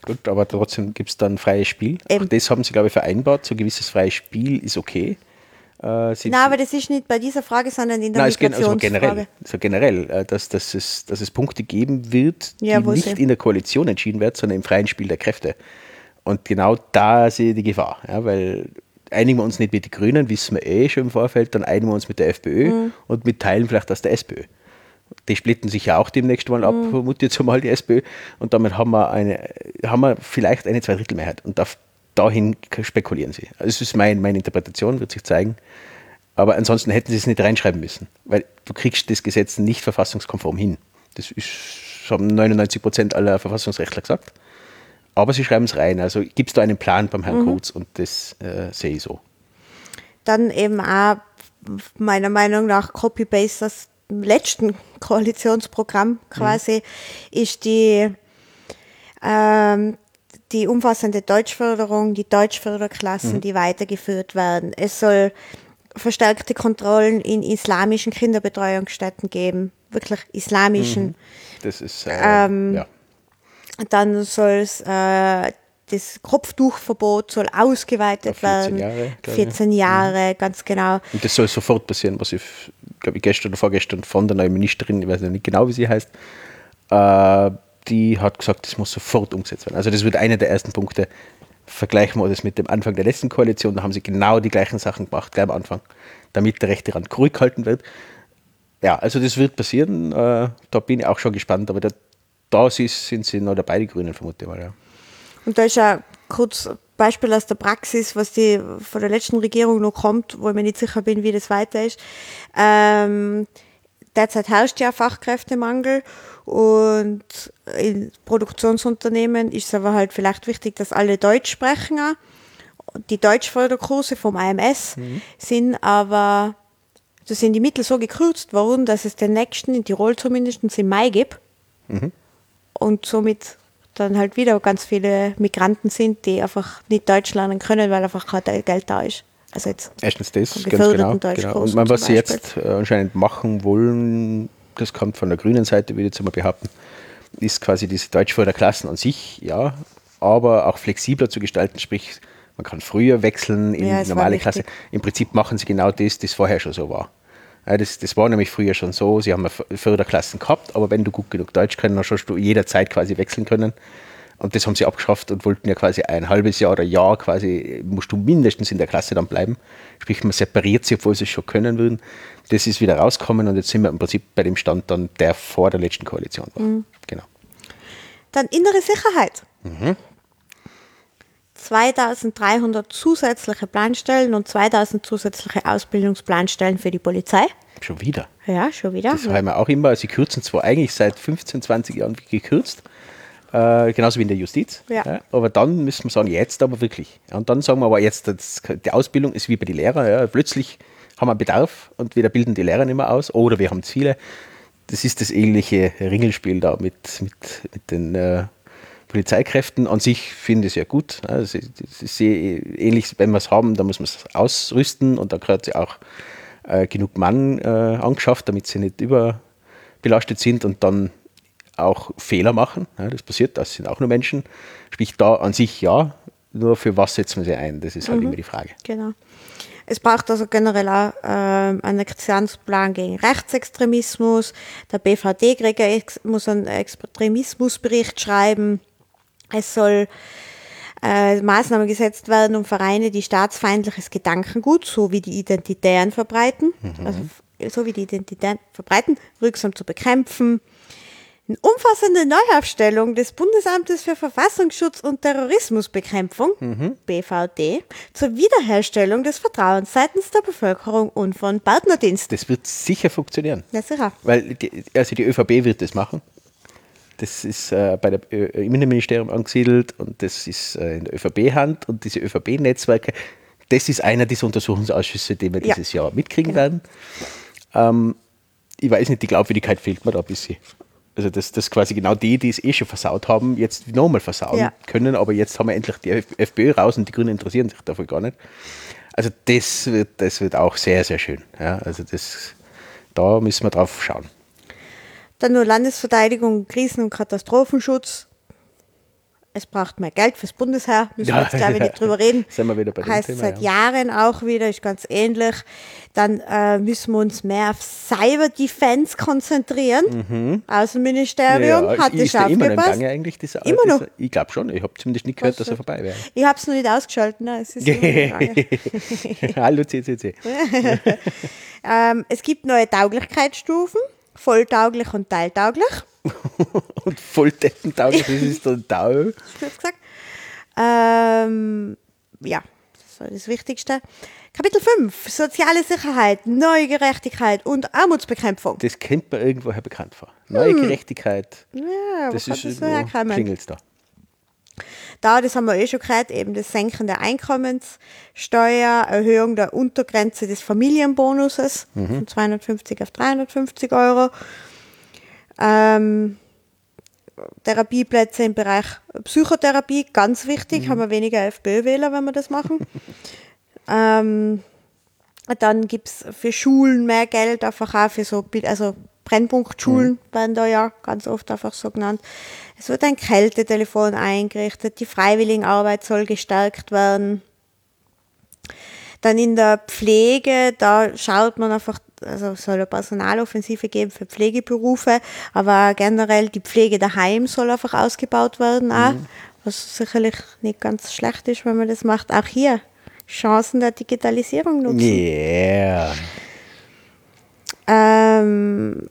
Gut, aber trotzdem gibt es dann freies Spiel. Eben. Auch das haben sie, glaube ich, vereinbart. So ein gewisses freies Spiel ist okay. Äh, sie- Nein, aber das ist nicht bei dieser Frage, sondern in der Nein, also Migrationsfrage. generell, also generell äh, dass, dass, es, dass es Punkte geben wird, Ja, die nicht sie- in der Koalition entschieden werden, sondern im freien Spiel der Kräfte. Und genau da sehe ich die Gefahr, ja, weil einigen wir uns nicht mit den Grünen, wissen wir eh schon im Vorfeld, dann einigen wir uns mit der FPÖ Mhm. und mit Teilen vielleicht aus der SPÖ. Die splitten sich ja auch demnächst mal ab, Mhm. vermute jetzt mal die SPÖ. Und damit haben wir, eine, haben wir vielleicht eine Zweidrittelmehrheit. Und da, dahin spekulieren sie. Also das ist mein, meine Interpretation, wird sich zeigen. Aber ansonsten hätten sie es nicht reinschreiben müssen, weil du kriegst das Gesetz nicht verfassungskonform hin. Das ist, haben 99 Prozent aller Verfassungsrechtler gesagt. Aber sie schreiben es rein. Also gibt es da einen Plan beim Herrn Kurz und das äh, sehe ich so. Dann eben auch meiner Meinung nach Copy-Paste das letzten Koalitionsprogramm quasi, ist die, ähm, die umfassende Deutschförderung, die Deutschförderklassen, die weitergeführt werden. Es soll verstärkte Kontrollen in islamischen Kinderbetreuungsstätten geben, wirklich islamischen. Das ist, äh, Ähm, ja. Dann soll es äh, das Kopftuchverbot soll ausgeweitet Auf 14 werden. Jahre, glaube ich. 14 Jahre, ganz genau. Und das soll sofort passieren, was ich glaube ich, gestern oder vorgestern von der neuen Ministerin, ich weiß nicht genau, wie sie heißt, äh, die hat gesagt, das muss sofort umgesetzt werden. Also das wird einer der ersten Punkte. Vergleichen wir das mit dem Anfang der letzten Koalition, da haben sie genau die gleichen Sachen gemacht, gleich am Anfang, damit der rechte Rand ruhig gehalten wird. Ja, also das wird passieren, äh, da bin ich auch schon gespannt, aber da, da sind sie noch dabei, die Grünen, vermute ich mal. Ja. Und da ist ja kurz Beispiel aus der Praxis, was die von der letzten Regierung noch kommt, wo ich mir nicht sicher bin, wie das weiter ist. Ähm, derzeit herrscht ja Fachkräftemangel und in Produktionsunternehmen ist es aber halt vielleicht wichtig, dass alle Deutsch sprechen. Die Deutschförderkurse vom AMS mhm. sind aber, da sind die Mittel so gekürzt worden, dass es den nächsten, in Tirol zumindest, im Mai gibt. Mhm. Und somit dann halt wieder ganz viele Migranten sind, die einfach nicht Deutsch lernen können, weil einfach kein Geld da ist. Also jetzt Erstens das, ganz genau. genau. Und was sie jetzt äh, anscheinend machen wollen, das kommt von der grünen Seite, würde ich jetzt mal behaupten, ist quasi diese Deutschförderklassen an sich, ja, aber auch flexibler zu gestalten, sprich, man kann früher wechseln in ja, normale Klasse. Im Prinzip machen sie genau das, das vorher schon so war. Ja, das, das war nämlich früher schon so. Sie haben Förderklassen gehabt, aber wenn du gut genug Deutsch können, dann sollst du jederzeit quasi wechseln können. Und das haben sie abgeschafft und wollten ja quasi ein halbes Jahr oder Jahr quasi, musst du mindestens in der Klasse dann bleiben. Sprich, man separiert sie, obwohl sie es schon können würden. Das ist wieder rausgekommen und jetzt sind wir im Prinzip bei dem Stand dann, der vor der letzten Koalition war. Mhm. Genau. Dann innere Sicherheit. Mhm. 2300 zusätzliche Planstellen und 2000 zusätzliche Ausbildungsplanstellen für die Polizei. Schon wieder? Ja, schon wieder. Das haben wir auch immer. Sie kürzen zwar eigentlich seit 15, 20 Jahren gekürzt, äh, genauso wie in der Justiz. Ja. ja. aber dann müssen wir sagen, jetzt aber wirklich. Und dann sagen wir aber jetzt, das, die Ausbildung ist wie bei den Lehrern. Ja, plötzlich haben wir Bedarf und wieder bilden die Lehrer nicht mehr aus oder wir haben Ziele. Das ist das ähnliche Ringelspiel da mit, mit, mit den äh, Polizeikräften an sich finde ich es ja gut. Also, das ist ähnlich, wenn wir es haben, dann muss man es ausrüsten und da gehört ja auch äh, genug Mann äh, angeschafft, damit sie nicht überbelastet sind und dann auch Fehler machen. Ja, das passiert, das sind auch nur Menschen. Sprich, da an sich ja, nur für was setzen wir sie ein? Das ist halt mhm, immer die Frage. Genau. Es braucht also generell auch äh, einen Aktionsplan gegen Rechtsextremismus. Der BVD muss einen Extremismusbericht schreiben. Es soll äh, Maßnahmen gesetzt werden, um Vereine, die staatsfeindliches Gedankengut sowie die Identitären verbreiten, mhm. also so wie die Identitären verbreiten, wirksam zu bekämpfen. Eine umfassende Neuaufstellung des Bundesamtes für Verfassungsschutz und Terrorismusbekämpfung, mhm. BVD, zur Wiederherstellung des Vertrauens seitens der Bevölkerung und von Partnerdiensten. Das wird sicher funktionieren. Ja, sicher. Weil die, also die ÖVP wird das machen. Das ist äh, bei der äh, im Innenministerium angesiedelt und das ist äh, in der ÖVP-Hand und diese ÖVP-Netzwerke, das ist einer dieser Untersuchungsausschüsse, den wir ja. dieses Jahr mitkriegen genau. werden. Ähm, ich weiß nicht, die Glaubwürdigkeit fehlt mir da ein bisschen. Also, dass, dass quasi genau die, die es eh schon versaut haben, jetzt nochmal versauen ja. können, aber jetzt haben wir endlich die FPÖ raus und die Grünen interessieren sich dafür gar nicht. Also, das wird, das wird auch sehr, sehr schön. Ja, also, das, da müssen wir drauf schauen. Dann nur Landesverteidigung, Krisen- und Katastrophenschutz. Es braucht mehr Geld fürs Bundesheer, müssen ja, wir jetzt, glaube ich, nicht drüber reden. Sind wir wieder bei heißt Thema, seit ja. Jahren auch wieder, ist ganz ähnlich. Dann äh, müssen wir uns mehr auf Cyber Defense konzentrieren. Mhm. Außenministerium ja, hat ist das. Immer, Gange eigentlich, dieser, immer noch? Dieser, ich glaube schon, ich habe zumindest nicht gehört, dass er vorbei wäre. Ich habe es noch nicht ausgeschaltet. Nein, es ist Hallo CCC. ähm, es gibt neue Tauglichkeitsstufen volltauglich und teiltauglich. und volldeckentauglich, das ist dann Tau. gesagt. Ähm, ja, das ist das Wichtigste. Kapitel 5, soziale Sicherheit, neue Gerechtigkeit und Armutsbekämpfung. Das kennt man irgendwoher bekannt vor. Neue hm. Gerechtigkeit. Ja, das ist das wo klingelt da. Da, das haben wir eh schon gehört, eben das Senken der Einkommenssteuer, Erhöhung der Untergrenze des Familienbonuses mhm. von 250 auf 350 Euro. Ähm, Therapieplätze im Bereich Psychotherapie, ganz wichtig, mhm. haben wir weniger FPÖ-Wähler, wenn wir das machen. ähm, dann gibt es für Schulen mehr Geld, einfach auch für so, also Brennpunktschulen mhm. werden da ja ganz oft einfach so genannt. Es wird ein Kältetelefon eingerichtet, die Freiwilligenarbeit soll gestärkt werden. Dann in der Pflege, da schaut man einfach, also es soll eine Personaloffensive geben für Pflegeberufe, aber generell die Pflege daheim soll einfach ausgebaut werden auch, mhm. was sicherlich nicht ganz schlecht ist, wenn man das macht. Auch hier Chancen der Digitalisierung nutzen. Yeah. Ähm,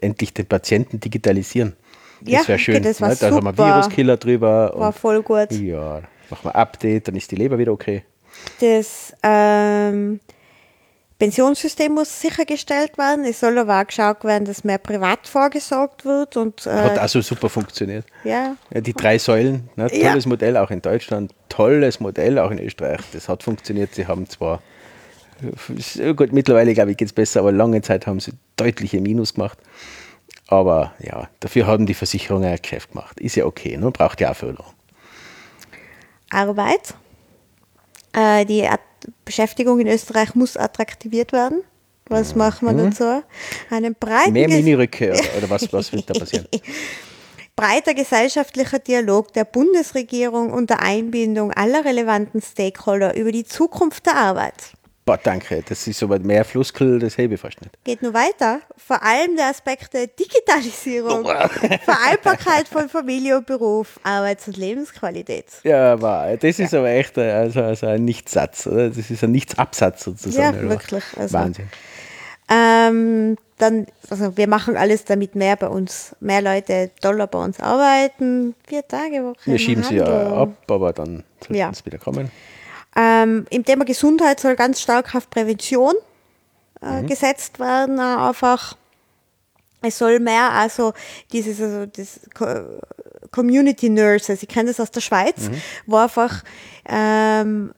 Endlich den Patienten digitalisieren. Das Ja, wäre schön. okay, das war ne? Da haben wir super. Viruskiller drüber. war voll gut. ja, machen wir Update, dann ist die Leber wieder okay. Das ähm, Pensionssystem muss sichergestellt werden. Es soll aber auch geschaut werden, dass mehr privat vorgesorgt wird. Und, Hat äh, auch so super funktioniert. ja, Ja, die drei Säulen, ne? Ja. tolles Modell auch in Deutschland, tolles Modell auch in Österreich. Das hat funktioniert. Sie haben zwar, äh, gut, mittlerweile glaube ich geht es besser, aber lange Zeit haben sie deutliche Minus gemacht. Aber ja, dafür haben die Versicherungen ein Geschäft gemacht. Ist ja okay, ne? braucht ja auch Förderung. Arbeit. Äh, die At Beschäftigung in Österreich muss attraktiviert werden. Was machen wir dazu? Einen breiten Mhm. Mehr oder, oder was, was wird da passieren? breiter gesellschaftlicher Dialog der Bundesregierung unter Einbindung aller relevanten Stakeholder über die Zukunft der Arbeit. Boah, danke, das ist aber mehr Fluskel, das hebe ich fast nicht. Geht nur weiter. Vor allem der Aspekt der Digitalisierung, Vereinbarkeit von Familie und Beruf, Arbeits- und Lebensqualität. Ja, aber das ist aber echt ein- also, also ein Nichtssatz, oder? Das ist ein Nichtsabsatz sozusagen. Ja, oder? wirklich, also- Wahnsinn. Ähm, dann, also wir machen alles, damit mehr bei uns, mehr Leute Dollar bei uns arbeiten. Vier Tage Woche. Wir schieben sie ja Handel. ab, aber dann sollten Ja. sie wieder kommen. Ähm, Im Thema Gesundheit soll ganz stark auf Prävention äh, Mhm. gesetzt werden, äh, einfach. Es soll mehr also dieses also das Co- Community Nurses, ich kenne das aus der Schweiz, Mhm. wo einfach ähm,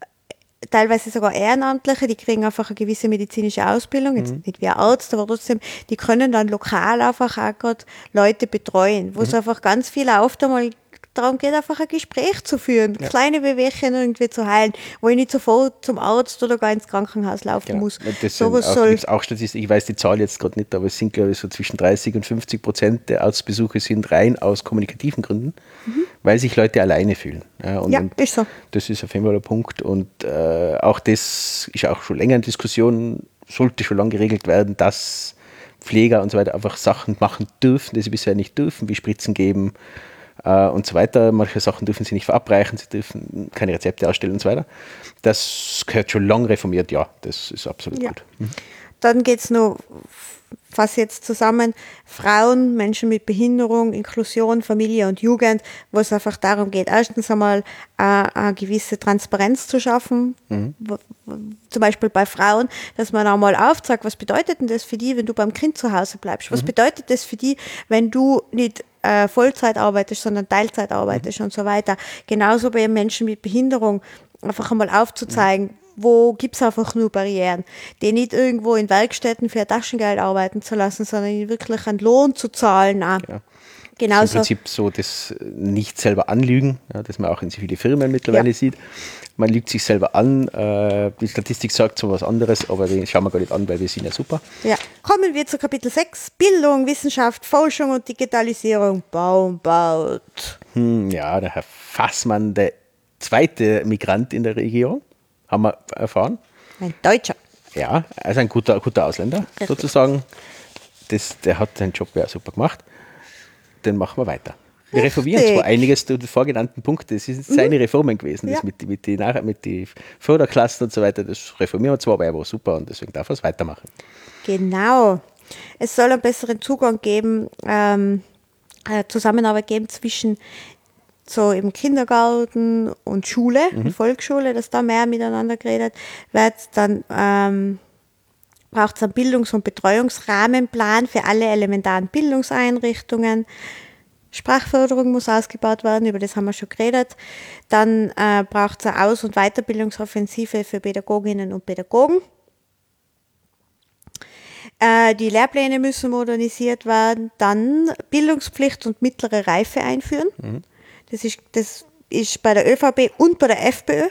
teilweise sogar Ehrenamtliche, die kriegen einfach eine gewisse medizinische Ausbildung, jetzt Mhm. nicht wie ein Arzt, aber trotzdem, die können dann lokal einfach auch gerade Leute betreuen, Mhm. wo es einfach ganz viel oft einmal darum geht, einfach ein Gespräch zu führen, kleine Bewegchen irgendwie zu heilen, wo ich nicht sofort zum Arzt oder gar ins Krankenhaus laufen Genau. muss. Das sind Sowas auch, soll, auch Statistik, ich weiß die Zahl jetzt gerade nicht, aber es sind, glaube ich, so zwischen 30 und 50 Prozent der Arztbesuche sind rein aus kommunikativen Gründen, weil sich Leute alleine fühlen. Ja, und, Mhm. ja, und ist so. das ist auf jeden Fall ein Punkt. Und äh, auch das ist auch schon länger in Diskussion, sollte schon lange geregelt werden, dass Pfleger und so weiter einfach Sachen machen dürfen, die sie bisher nicht dürfen, wie Spritzen geben und so weiter. Manche Sachen dürfen sie nicht verabreichen, sie dürfen keine Rezepte ausstellen und so weiter. Das gehört schon lange reformiert, ja, das ist absolut Ja. gut. Dann geht es noch, fasse jetzt zusammen, Frauen, Menschen mit Behinderung, Inklusion, Familie und Jugend, wo es einfach darum geht, erstens einmal äh, eine gewisse Transparenz zu schaffen, wo- zum Beispiel bei Frauen, dass man einmal aufzeigt, was bedeutet denn das für die, wenn du beim Kind zu Hause bleibst? Was bedeutet das für die, wenn du nicht äh, Vollzeit arbeitest, sondern Teilzeit arbeitest und so weiter. Genauso bei Menschen mit Behinderung, einfach einmal aufzuzeigen, wo gibt es einfach nur Barrieren, die nicht irgendwo in Werkstätten für Taschengeld arbeiten zu lassen, sondern ihnen wirklich einen Lohn zu zahlen. Auch. Im Genauso, Prinzip so das nicht selber anlügen, ja, das man auch in viele Firmen mittlerweile Ja. sieht. Man lügt sich selber an. Äh, die Statistik sagt so was anderes, aber den schauen wir gar nicht an, weil wir sind ja super. ja. Kommen wir zu Kapitel 6, Bildung, Wissenschaft, Forschung und Digitalisierung. Baum baut. Hm, ja, der Herr Fassmann, der zweite Migrant in der Regierung, haben wir erfahren. Ein Deutscher. Ja, also ein guter, guter Ausländer Richtig. sozusagen. Das, der hat seinen Job ja super gemacht. Den machen wir weiter. Wir reformieren zwar einiges der vorgenannten Punkte, das sind seine Reformen gewesen, das Ja. mit, mit den Nach- mit die Förderklassen und so weiter, das reformieren wir zwar, aber er war super und deswegen darf er es weitermachen. Genau. Es soll einen besseren Zugang geben, ähm, äh, Zusammenarbeit geben zwischen so im Kindergarten und Schule, Volksschule, dass da mehr miteinander geredet wird. Dann ähm, braucht es einen Bildungs- und Betreuungsrahmenplan für alle elementaren Bildungseinrichtungen. Sprachförderung muss ausgebaut werden, über das haben wir schon geredet. Dann äh, braucht es eine Aus- und Weiterbildungsoffensive für Pädagoginnen und Pädagogen. Äh, die Lehrpläne müssen modernisiert werden. Dann Bildungspflicht und mittlere Reife einführen. Das, ist, das ist bei der ÖVP und bei der FPÖ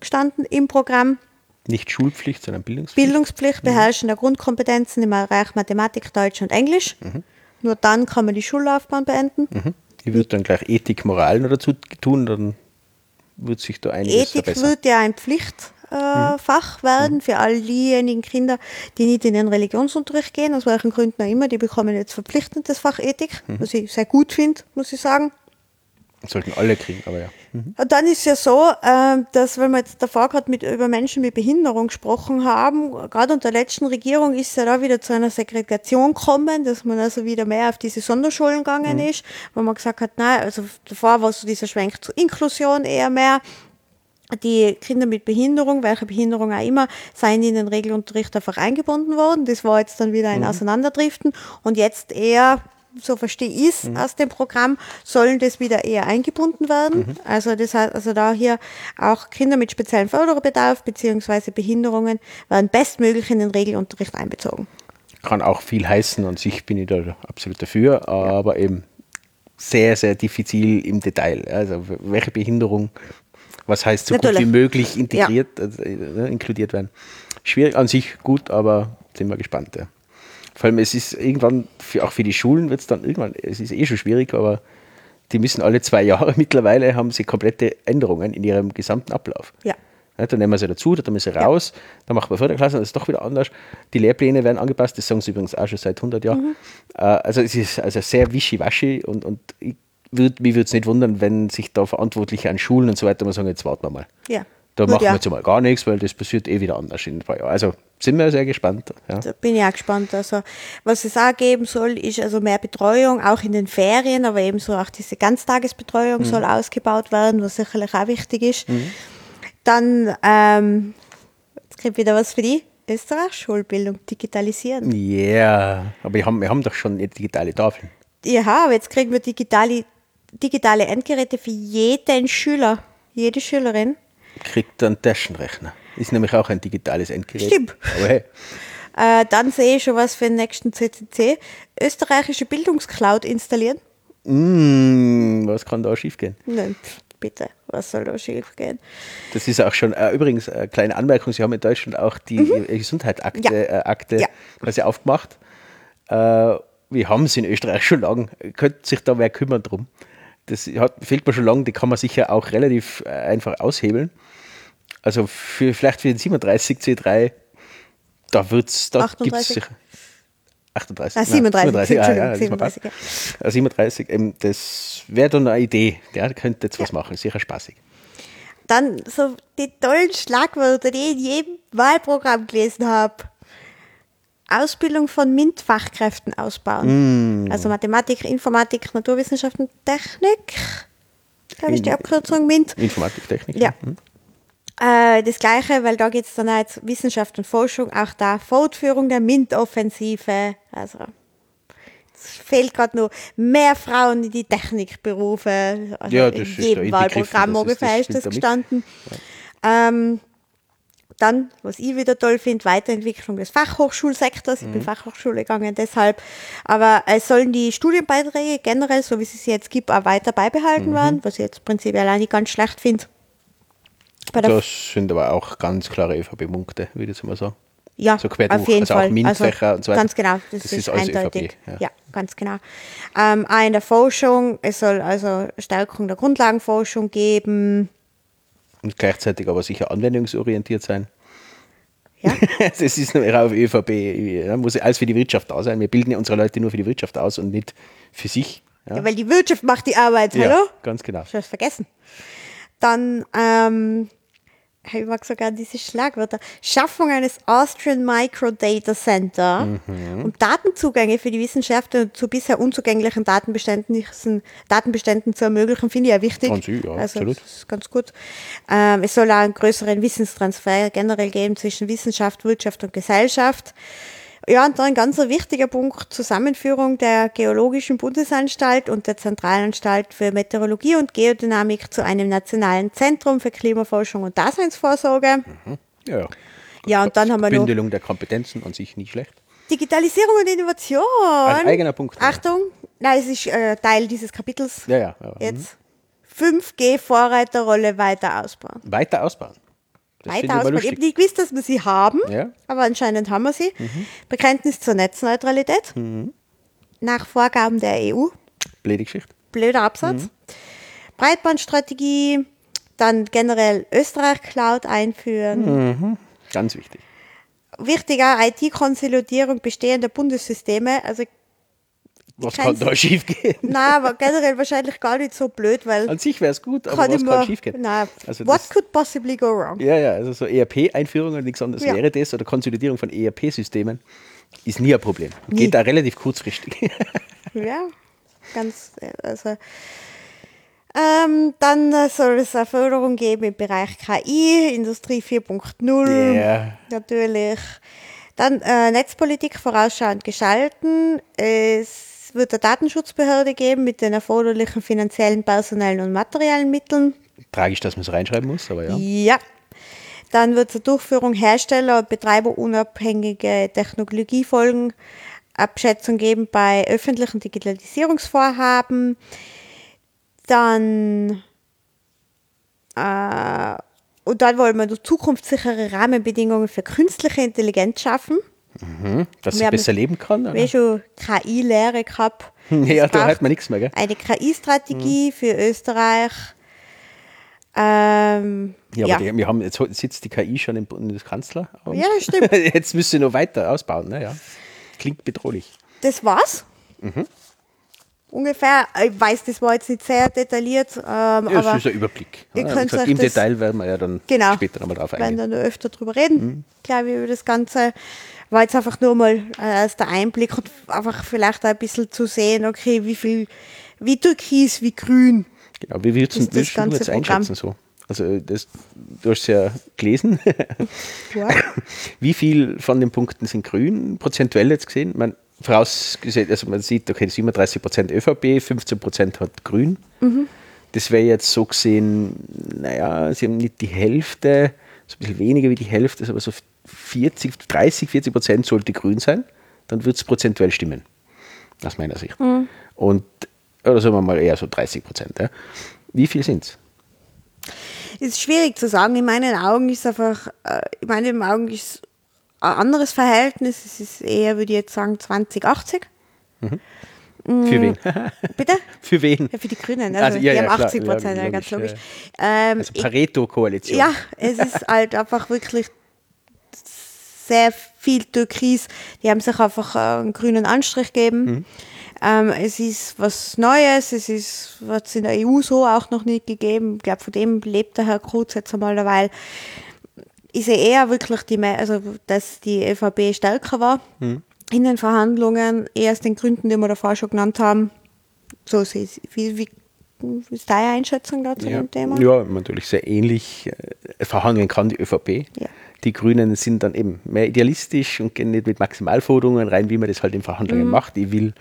gestanden im Programm. Nicht Schulpflicht, sondern Bildungspflicht. Bildungspflicht, Beherrschen der Grundkompetenzen im Bereich Mathematik, Deutsch und Englisch. Nur dann kann man die Schullaufbahn beenden. Mhm. Ich würde dann gleich Ethik, Moral noch dazu tun, dann wird sich da einiges Ethik verbessern. wird ja ein Pflichtfach äh, werden für all diejenigen Kinder, die nicht in den Religionsunterricht gehen, aus welchen Gründen auch immer. Die bekommen jetzt verpflichtend das Fach Ethik, was ich sehr gut finde, muss ich sagen. Sollten alle kriegen, aber ja. Und dann ist ja so, äh, dass, wenn wir jetzt davor gerade mit, über Menschen mit Behinderung gesprochen haben, gerade unter der letzten Regierung ist es ja da wieder zu einer Segregation gekommen, dass man also wieder mehr auf diese Sonderschulen gegangen ist, wo man gesagt hat, nein, also davor war so dieser Schwenk zur Inklusion eher mehr. Die Kinder mit Behinderung, welche Behinderung auch immer, seien in den Regelunterricht einfach eingebunden worden. Das war jetzt dann wieder ein Auseinanderdriften und jetzt eher so verstehe ich es aus dem Programm, sollen das wieder eher eingebunden werden. Also das heißt, also da hier auch Kinder mit speziellem Förderbedarf beziehungsweise Behinderungen werden bestmöglich in den Regelunterricht einbezogen. Kann auch viel heißen und sich bin ich da absolut dafür, aber eben sehr, sehr diffizil im Detail. Also welche Behinderung, was heißt so Natürlich. gut wie möglich integriert, also, äh, inkludiert werden. Schwierig an sich, gut, aber sind wir gespannt. Ja. Vor allem, es ist irgendwann, für, auch für die Schulen wird es dann irgendwann, es ist eh schon schwierig, aber die müssen alle zwei Jahre mittlerweile, haben sie komplette Änderungen in ihrem gesamten Ablauf. Ja. Ja, dann nehmen wir sie dazu, dann nehmen wir sie raus, dann machen wir Förderklassen, das ist doch wieder anders. Die Lehrpläne werden angepasst, das sagen sie übrigens auch schon seit 100 Jahren. Äh, also es ist also sehr wischiwaschi und, und ich würd, mich würde es nicht wundern, wenn sich da Verantwortliche an Schulen und so weiter mal sagen, jetzt warten wir mal. Ja. Da machen ja. wir jetzt mal gar nichts, weil das passiert eh wieder anders in ein paar Jahren. Also sind wir sehr gespannt. Ja. Da bin ich auch gespannt. Also, was es auch geben soll, ist also mehr Betreuung, auch in den Ferien, aber ebenso auch diese Ganztagesbetreuung soll ausgebaut werden, was sicherlich auch wichtig ist. Dann, ähm, jetzt kriegt wieder was für die Österreich, Schulbildung, digitalisieren. Ja, aber wir haben, wir haben doch schon eine digitale Tafeln. Ja, aber jetzt kriegen wir digitale, digitale Endgeräte für jeden Schüler, jede Schülerin. Kriegt einen Taschenrechner. Ist nämlich auch ein digitales Endgerät. Stimmt. Aber hey, Äh, dann sehe ich schon was für den nächsten CCC. Österreichische Bildungscloud installieren. mm, was kann da schiefgehen? Nein, bitte, was soll da schief gehen? Das ist auch schon, äh, übrigens, eine kleine Anmerkung, Sie haben in Deutschland auch die äh, Gesundheitsakte Mhm. Ja. äh, Akte Ja. quasi aufgemacht. Äh, wir haben sie in Österreich schon lange, könnte sich da wer kümmern drum. Das hat, fehlt mir schon lange, die kann man sicher auch relativ äh, einfach aushebeln. Also für, vielleicht für den 37 C3, da wird's, da gibt es 38. sicher. 38. Ah, nein, 37, ja, ja, Entschuldigung, das ist mir 37, passt. Ja, 37, eben, das wäre dann eine Idee. Der könnte jetzt was machen, sicher spaßig. Dann so die tollen Schlagwörter, die ich in jedem Wahlprogramm gelesen habe. Ausbildung von MINT-Fachkräften ausbauen. Also Mathematik, Informatik, Naturwissenschaften, Technik. Glaube ich die Abkürzung MINT. Informatiktechnik. Ja. Äh, das Gleiche, weil da geht es dann auch jetzt Wissenschaft und Forschung, auch da Fortführung der MINT-Offensive. Also es fehlt gerade noch mehr Frauen in die Technikberufe. Also Ja, in das ist da jedem inbegriffen, Wahlprogramm das ist- ungefähr das ist das gestanden. Ähm, dann, was ich wieder toll finde, Weiterentwicklung des Fachhochschulsektors. Mhm. Ich bin Fachhochschule gegangen deshalb. Aber es sollen die Studienbeiträge generell, so wie es sie jetzt gibt, auch weiter Mhm. beibehalten werden, was ich jetzt prinzipiell auch nicht ganz schlecht finde. Das sind aber auch ganz klare ÖVP-Punkte, würde ich mal sagen. Ja, so quer auf jeden also Fall. auch MINT-Fächer und so weiter. Ganz genau, das, Das ist, ist eindeutig. ÖVP, ja. ja. ganz genau. Ähm, auch in der Forschung, es soll also Stärkung der Grundlagenforschung geben. Und gleichzeitig aber sicher anwendungsorientiert sein. Ja, das ist nämlich auch auf ÖVP, ja, muss alles für die Wirtschaft da sein. Wir bilden ja unsere Leute nur für die Wirtschaft aus und nicht für sich. Ja, ja, weil die Wirtschaft macht die Arbeit, Ja, hallo? ganz genau. Ich hab's vergessen. Dann, ähm, ich mag sogar diese Schlagwörter. Schaffung eines Austrian Microdata Center, Mhm. um Datenzugänge für die Wissenschaftler zu bisher unzugänglichen Datenbeständen, Datenbeständen zu ermöglichen, finde ich ja wichtig. An sich, ja, also, absolut. Das ist ganz gut. Ähm, es soll auch einen größeren Wissenstransfer generell geben zwischen Wissenschaft, Wirtschaft und Gesellschaft. Ja, und dann ein ganz wichtiger Punkt, Zusammenführung der Geologischen Bundesanstalt und der Zentralanstalt für Meteorologie und Geodynamik zu einem nationalen Zentrum für Klimaforschung und Daseinsvorsorge. Ja, ja. Ja, und dann haben wir noch Bündelung der Kompetenzen an sich nicht schlecht. Digitalisierung und Innovation. Ein eigener Punkt. Achtung, nein, es ist äh, Teil dieses Kapitels. Ja, ja. ja. Jetzt 5G-Vorreiterrolle weiter ausbauen. Weiter ausbauen. Finde weiter ich habe nicht gewusst, dass wir sie haben, Ja. aber anscheinend haben wir sie. Bekenntnis zur Netzneutralität. Nach Vorgaben der EU. Blöde Geschichte. Blöder Absatz. Breitbandstrategie, Dann generell Österreich Cloud einführen. Mhm. Ganz wichtig. Wichtiger IT-Konsolidierung bestehender Bundessysteme. Also Was kann da schief gehen? Nein, aber generell wahrscheinlich gar nicht so blöd, weil An sich wäre es gut, aber was kann schief gehen? nein, Also what could possibly go wrong? Ja, ja, also so ERP-Einführung oder nichts anderes Ja. wäre das oder Konsolidierung von ERP-Systemen ist nie ein Problem. Nie. Geht da relativ kurzfristig. Ja, ganz, äh, also. Ähm, dann äh, soll es eine Förderung geben im Bereich KI, Industrie 4.0, Ja. natürlich. Dann äh, Netzpolitik vorausschauend gestalten. Es wird eine Datenschutzbehörde geben mit den erforderlichen finanziellen, personellen und materiellen Mitteln. Tragisch, dass man es reinschreiben muss, aber ja. Ja. Dann wird zur Durchführung Hersteller- und Betreiberunabhängige Technologiefolgen Abschätzung geben bei öffentlichen Digitalisierungsvorhaben. Dann äh, und dann wollen wir zukunftssichere Rahmenbedingungen für künstliche Intelligenz schaffen. Dass Wir sie besser leben kann. Wir Oder? haben schon KI-Lehre gehabt. Ja, da hört man nichts mehr, gell? Eine KI-Strategie für Österreich. Ähm, Ja, ja, aber die, wir haben, jetzt sitzt die KI schon im Bundeskanzler. Ja, das stimmt. Jetzt müsste sie noch weiter ausbauen. Ne? Ja. Klingt bedrohlich. das war's. Mhm. Ungefähr, ich weiß, das war jetzt nicht sehr detailliert, ähm, Ja, aber das ist ein Überblick. ihr Ja, könnt gesagt, Im Detail werden wir ja dann genau, später nochmal drauf werden eingehen. dann noch öfter drüber reden, Mhm. glaube ich, über das Ganze. War jetzt einfach nur mal äh, als der Einblick und einfach vielleicht auch ein bisschen zu sehen, okay, wie viel, wie türkis, wie grün. Genau, wie würdest, ist das du ganze jetzt einschätzen so? Also das, du hast es ja gelesen. Ja. Wie viel von den Punkten sind grün, prozentuell jetzt gesehen? Man, vorausgesetzt, also man sieht, okay, 37 Prozent ÖVP, 15 Prozent hat grün. Mhm. Das wäre jetzt so gesehen, naja, sie haben nicht die Hälfte, so ein bisschen weniger wie die Hälfte, aber so 40, 30, 40 Prozent sollte grün sein. Dann wird es prozentuell stimmen, aus meiner Sicht. Mhm. Und, oder sagen wir mal eher so 30 Prozent. Ja. Wie viel sind es? Ist schwierig zu sagen. In meinen Augen ist einfach, äh, in meinen Augen ist ein anderes Verhältnis. Es ist eher, würde ich jetzt sagen, 2080. Für wen? Bitte? Für wen? Ja, für die Grünen. Also, Also, ja, die ja, haben klar, 80 Prozent, ja, ganz logisch. Ähm, Also Pareto-Koalition. ja, es ist halt einfach wirklich sehr viel Türkis. Die haben sich einfach äh, einen grünen Anstrich gegeben. Mhm. Ähm, es ist was Neues, es ist was in der EU so auch noch nicht gegeben. Ich glaube, von dem lebt der Herr Kruz jetzt einmal derweil. Ich sehe eher wirklich, die, also, dass die ÖVP stärker war Mhm. in den Verhandlungen, eher aus den Gründen, die wir davor schon genannt haben. So sehe ich wie, wie, ist deine Einschätzung da zu Ja. dem Thema? ja, natürlich sehr ähnlich. Äh, Verhandeln kann die ÖVP. Ja. Die Grünen sind dann eben mehr idealistisch und gehen nicht mit Maximalforderungen rein, wie man das halt in Verhandlungen Mhm. macht. Ich will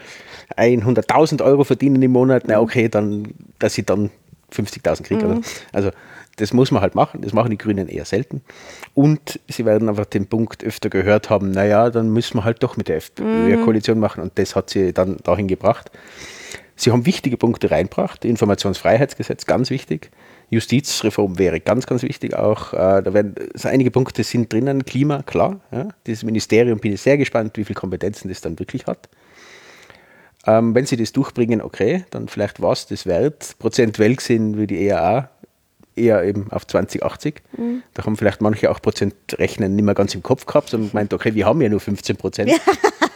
100.000 Euro verdienen im Monat, Mhm. na okay, dann, dass ich dann 50.000 kriege. Oder? Also das muss man halt machen, das machen die Grünen eher selten. Und sie werden einfach den Punkt öfter gehört haben, naja, dann müssen wir halt doch mit der FPÖ Mhm. Koalition machen und das hat sie dann dahin gebracht. Sie haben wichtige Punkte reingebracht. Informationsfreiheitsgesetz, ganz wichtig. Justizreform wäre ganz, ganz wichtig auch. Äh, da werden so einige Punkte sind drinnen. Klima, klar. Ja. Dieses Ministerium bin ich sehr gespannt, wie viele Kompetenzen das dann wirklich hat. Ähm, wenn sie das durchbringen, okay, dann vielleicht was das wert. Prozentuell gesehen würde ich eher auch eher eben auf 2080. Da haben vielleicht manche auch Prozentrechnen nicht mehr ganz im Kopf gehabt, sondern meint, okay, wir haben ja nur 15 Prozent.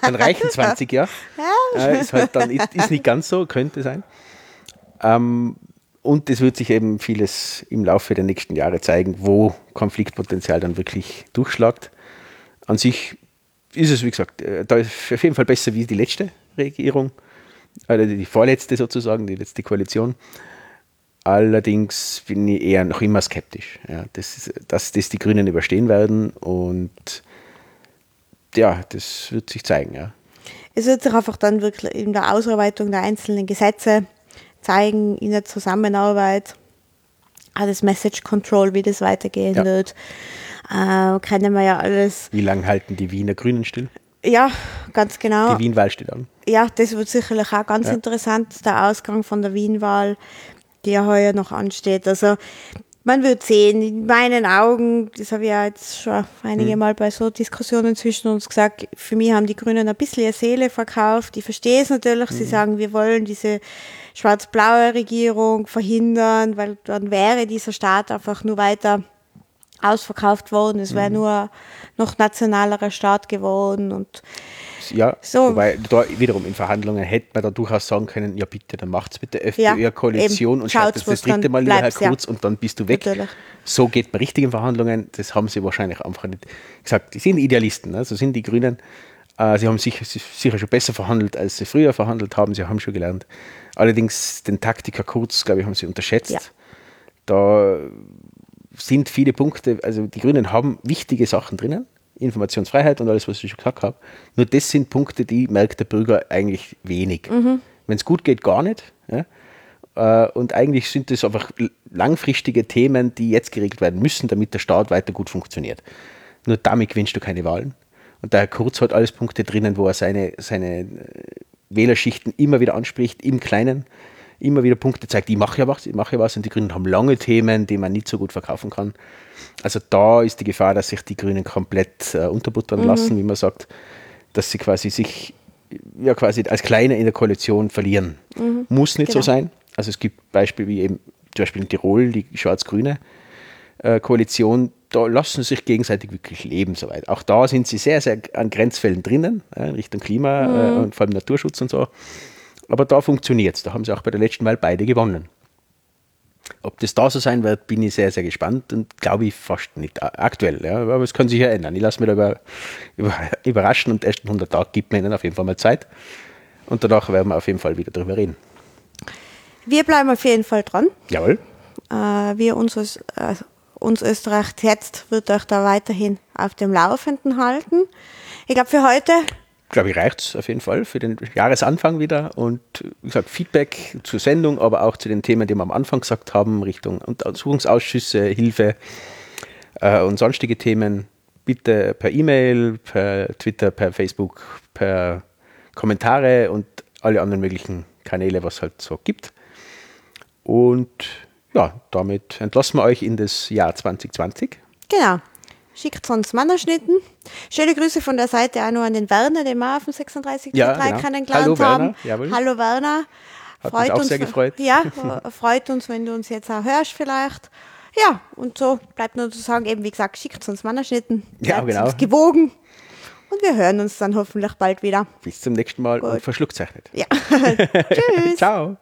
Dann reichen 20 ja. Äh, ist halt dann ist, ist nicht ganz so, könnte sein. Ähm, und es wird sich eben vieles im Laufe der nächsten Jahre zeigen, wo Konfliktpotenzial dann wirklich durchschlagt. An sich ist es, wie gesagt, äh, da ist auf jeden Fall besser wie die letzte Regierung, oder die vorletzte sozusagen, die letzte Koalition. Allerdings bin ich eher noch immer skeptisch, ja, das ist, dass das die Grünen überstehen werden und ja, das wird sich zeigen. Ja. Es wird sich einfach dann wirklich in der Ausarbeitung der einzelnen Gesetze zeigen, in der Zusammenarbeit, auch das Message Control, wie das weitergehen Ja. wird. Äh, kennen wir ja alles. Wie lange halten die Wiener Grünen still? Ja, ganz genau. Die Wienwahl steht an. Ja, das wird sicherlich auch ganz Ja. interessant, der Ausgang von der Wien-Wahl, die ja heuer noch ansteht. Also man wird sehen, in meinen Augen, das habe ich ja jetzt schon einige Mal bei so Diskussionen zwischen uns gesagt, für mich haben die Grünen ein bisschen ihre Seele verkauft. Ich verstehe es natürlich, sie sagen, wir wollen diese schwarz-blaue Regierung verhindern, weil dann wäre dieser Staat einfach nur weiter ausverkauft worden. Es wäre nur noch nationalerer Staat geworden und Ja, So. wobei da wiederum in Verhandlungen hätte man da durchaus sagen können, ja bitte, dann macht's mit der FPÖ-Koalition eben. und schaut das das dritte Mal lieber Herr bleibt's, ja. Kurz und dann bist du weg. Natürlich. So geht man richtig in Verhandlungen. Das haben sie wahrscheinlich einfach nicht gesagt. Die sind Idealisten, ne? so sind die Grünen. Äh, Sie haben sicher, sicher schon besser verhandelt, als sie früher verhandelt haben. Sie haben schon gelernt. Allerdings den Taktiker Kurz, glaube ich, haben sie unterschätzt. Ja. Da sind viele Punkte, also die Grünen haben wichtige Sachen drinnen, Informationsfreiheit und alles, was ich schon gesagt habe. Nur das sind Punkte, die merkt der Bürger eigentlich wenig. Wenn es gut geht, gar nicht. Ja? Äh, Und eigentlich sind das einfach langfristige Themen, die jetzt geregelt werden müssen, damit der Staat weiter gut funktioniert. Nur damit gewinnst du keine Wahlen. Und der Herr Kurz hat alles Punkte drinnen, wo er seine, seine äh, Wählerschichten immer wieder anspricht, im Kleinen, immer wieder Punkte zeigt, ich mache ja was, ich mache ja was. Und die Grünen haben lange Themen, die man nicht so gut verkaufen kann. Also da ist die Gefahr, dass sich die Grünen komplett äh, unterbuttern lassen, wie man sagt, dass sie quasi sich ja quasi als Kleine in der Koalition verlieren. Muss nicht so Genau. sein. Also es gibt Beispiele wie eben zum Beispiel in Tirol die schwarz-grüne äh, Koalition, da lassen sie sich gegenseitig wirklich leben soweit. Auch da sind sie sehr, sehr an Grenzfällen drinnen, äh, in Richtung Klima äh, und vor allem Naturschutz und so. Aber da funktioniert es. Da haben sie auch bei der letzten Wahl beide gewonnen. Ob das da so sein wird, bin ich sehr, sehr gespannt und glaube ich fast nicht aktuell. Ja, aber es kann sich ja ändern. Ich lasse mich da über, über, überraschen und ersten 100 Tage gibt mir ihnen auf jeden Fall mal Zeit. Und danach werden wir auf jeden Fall wieder drüber reden. wir bleiben auf jeden Fall dran. Jawohl. Äh, wir uns, äh, uns Österreich jetzt wird euch da weiterhin auf dem Laufenden halten. Ich glaube, für heute glaube ich, reicht es auf jeden Fall für den Jahresanfang wieder. Und wie gesagt, Feedback zur Sendung, aber auch zu den Themen, die wir am Anfang gesagt haben, Richtung Untersuchungsausschüsse, Hilfe äh, und sonstige Themen, bitte per E-Mail, per Twitter, per Facebook, per Kommentare und alle anderen möglichen Kanäle, was es halt so gibt. Und ja, damit entlassen wir euch in das Jahr 2020. Genau. Schickt uns Mannerschnitten. Schöne Grüße von der Seite auch noch an den Werner, den wir auf dem 36 Ja, genau. kennengelernt Hallo, haben. Werner. Jawohl. Hallo Werner. Hat mich auch sehr gefreut. Ja, freut uns, wenn du uns jetzt auch hörst vielleicht. Ja, und so bleibt nur zu sagen, eben wie gesagt, schickt uns Mannerschnitten. Ja, genau. uns gewogen. Und wir hören uns dann hoffentlich bald wieder. Bis zum nächsten Mal und Gut. verschluckt zeichnet. Ja. Tschüss. Ciao.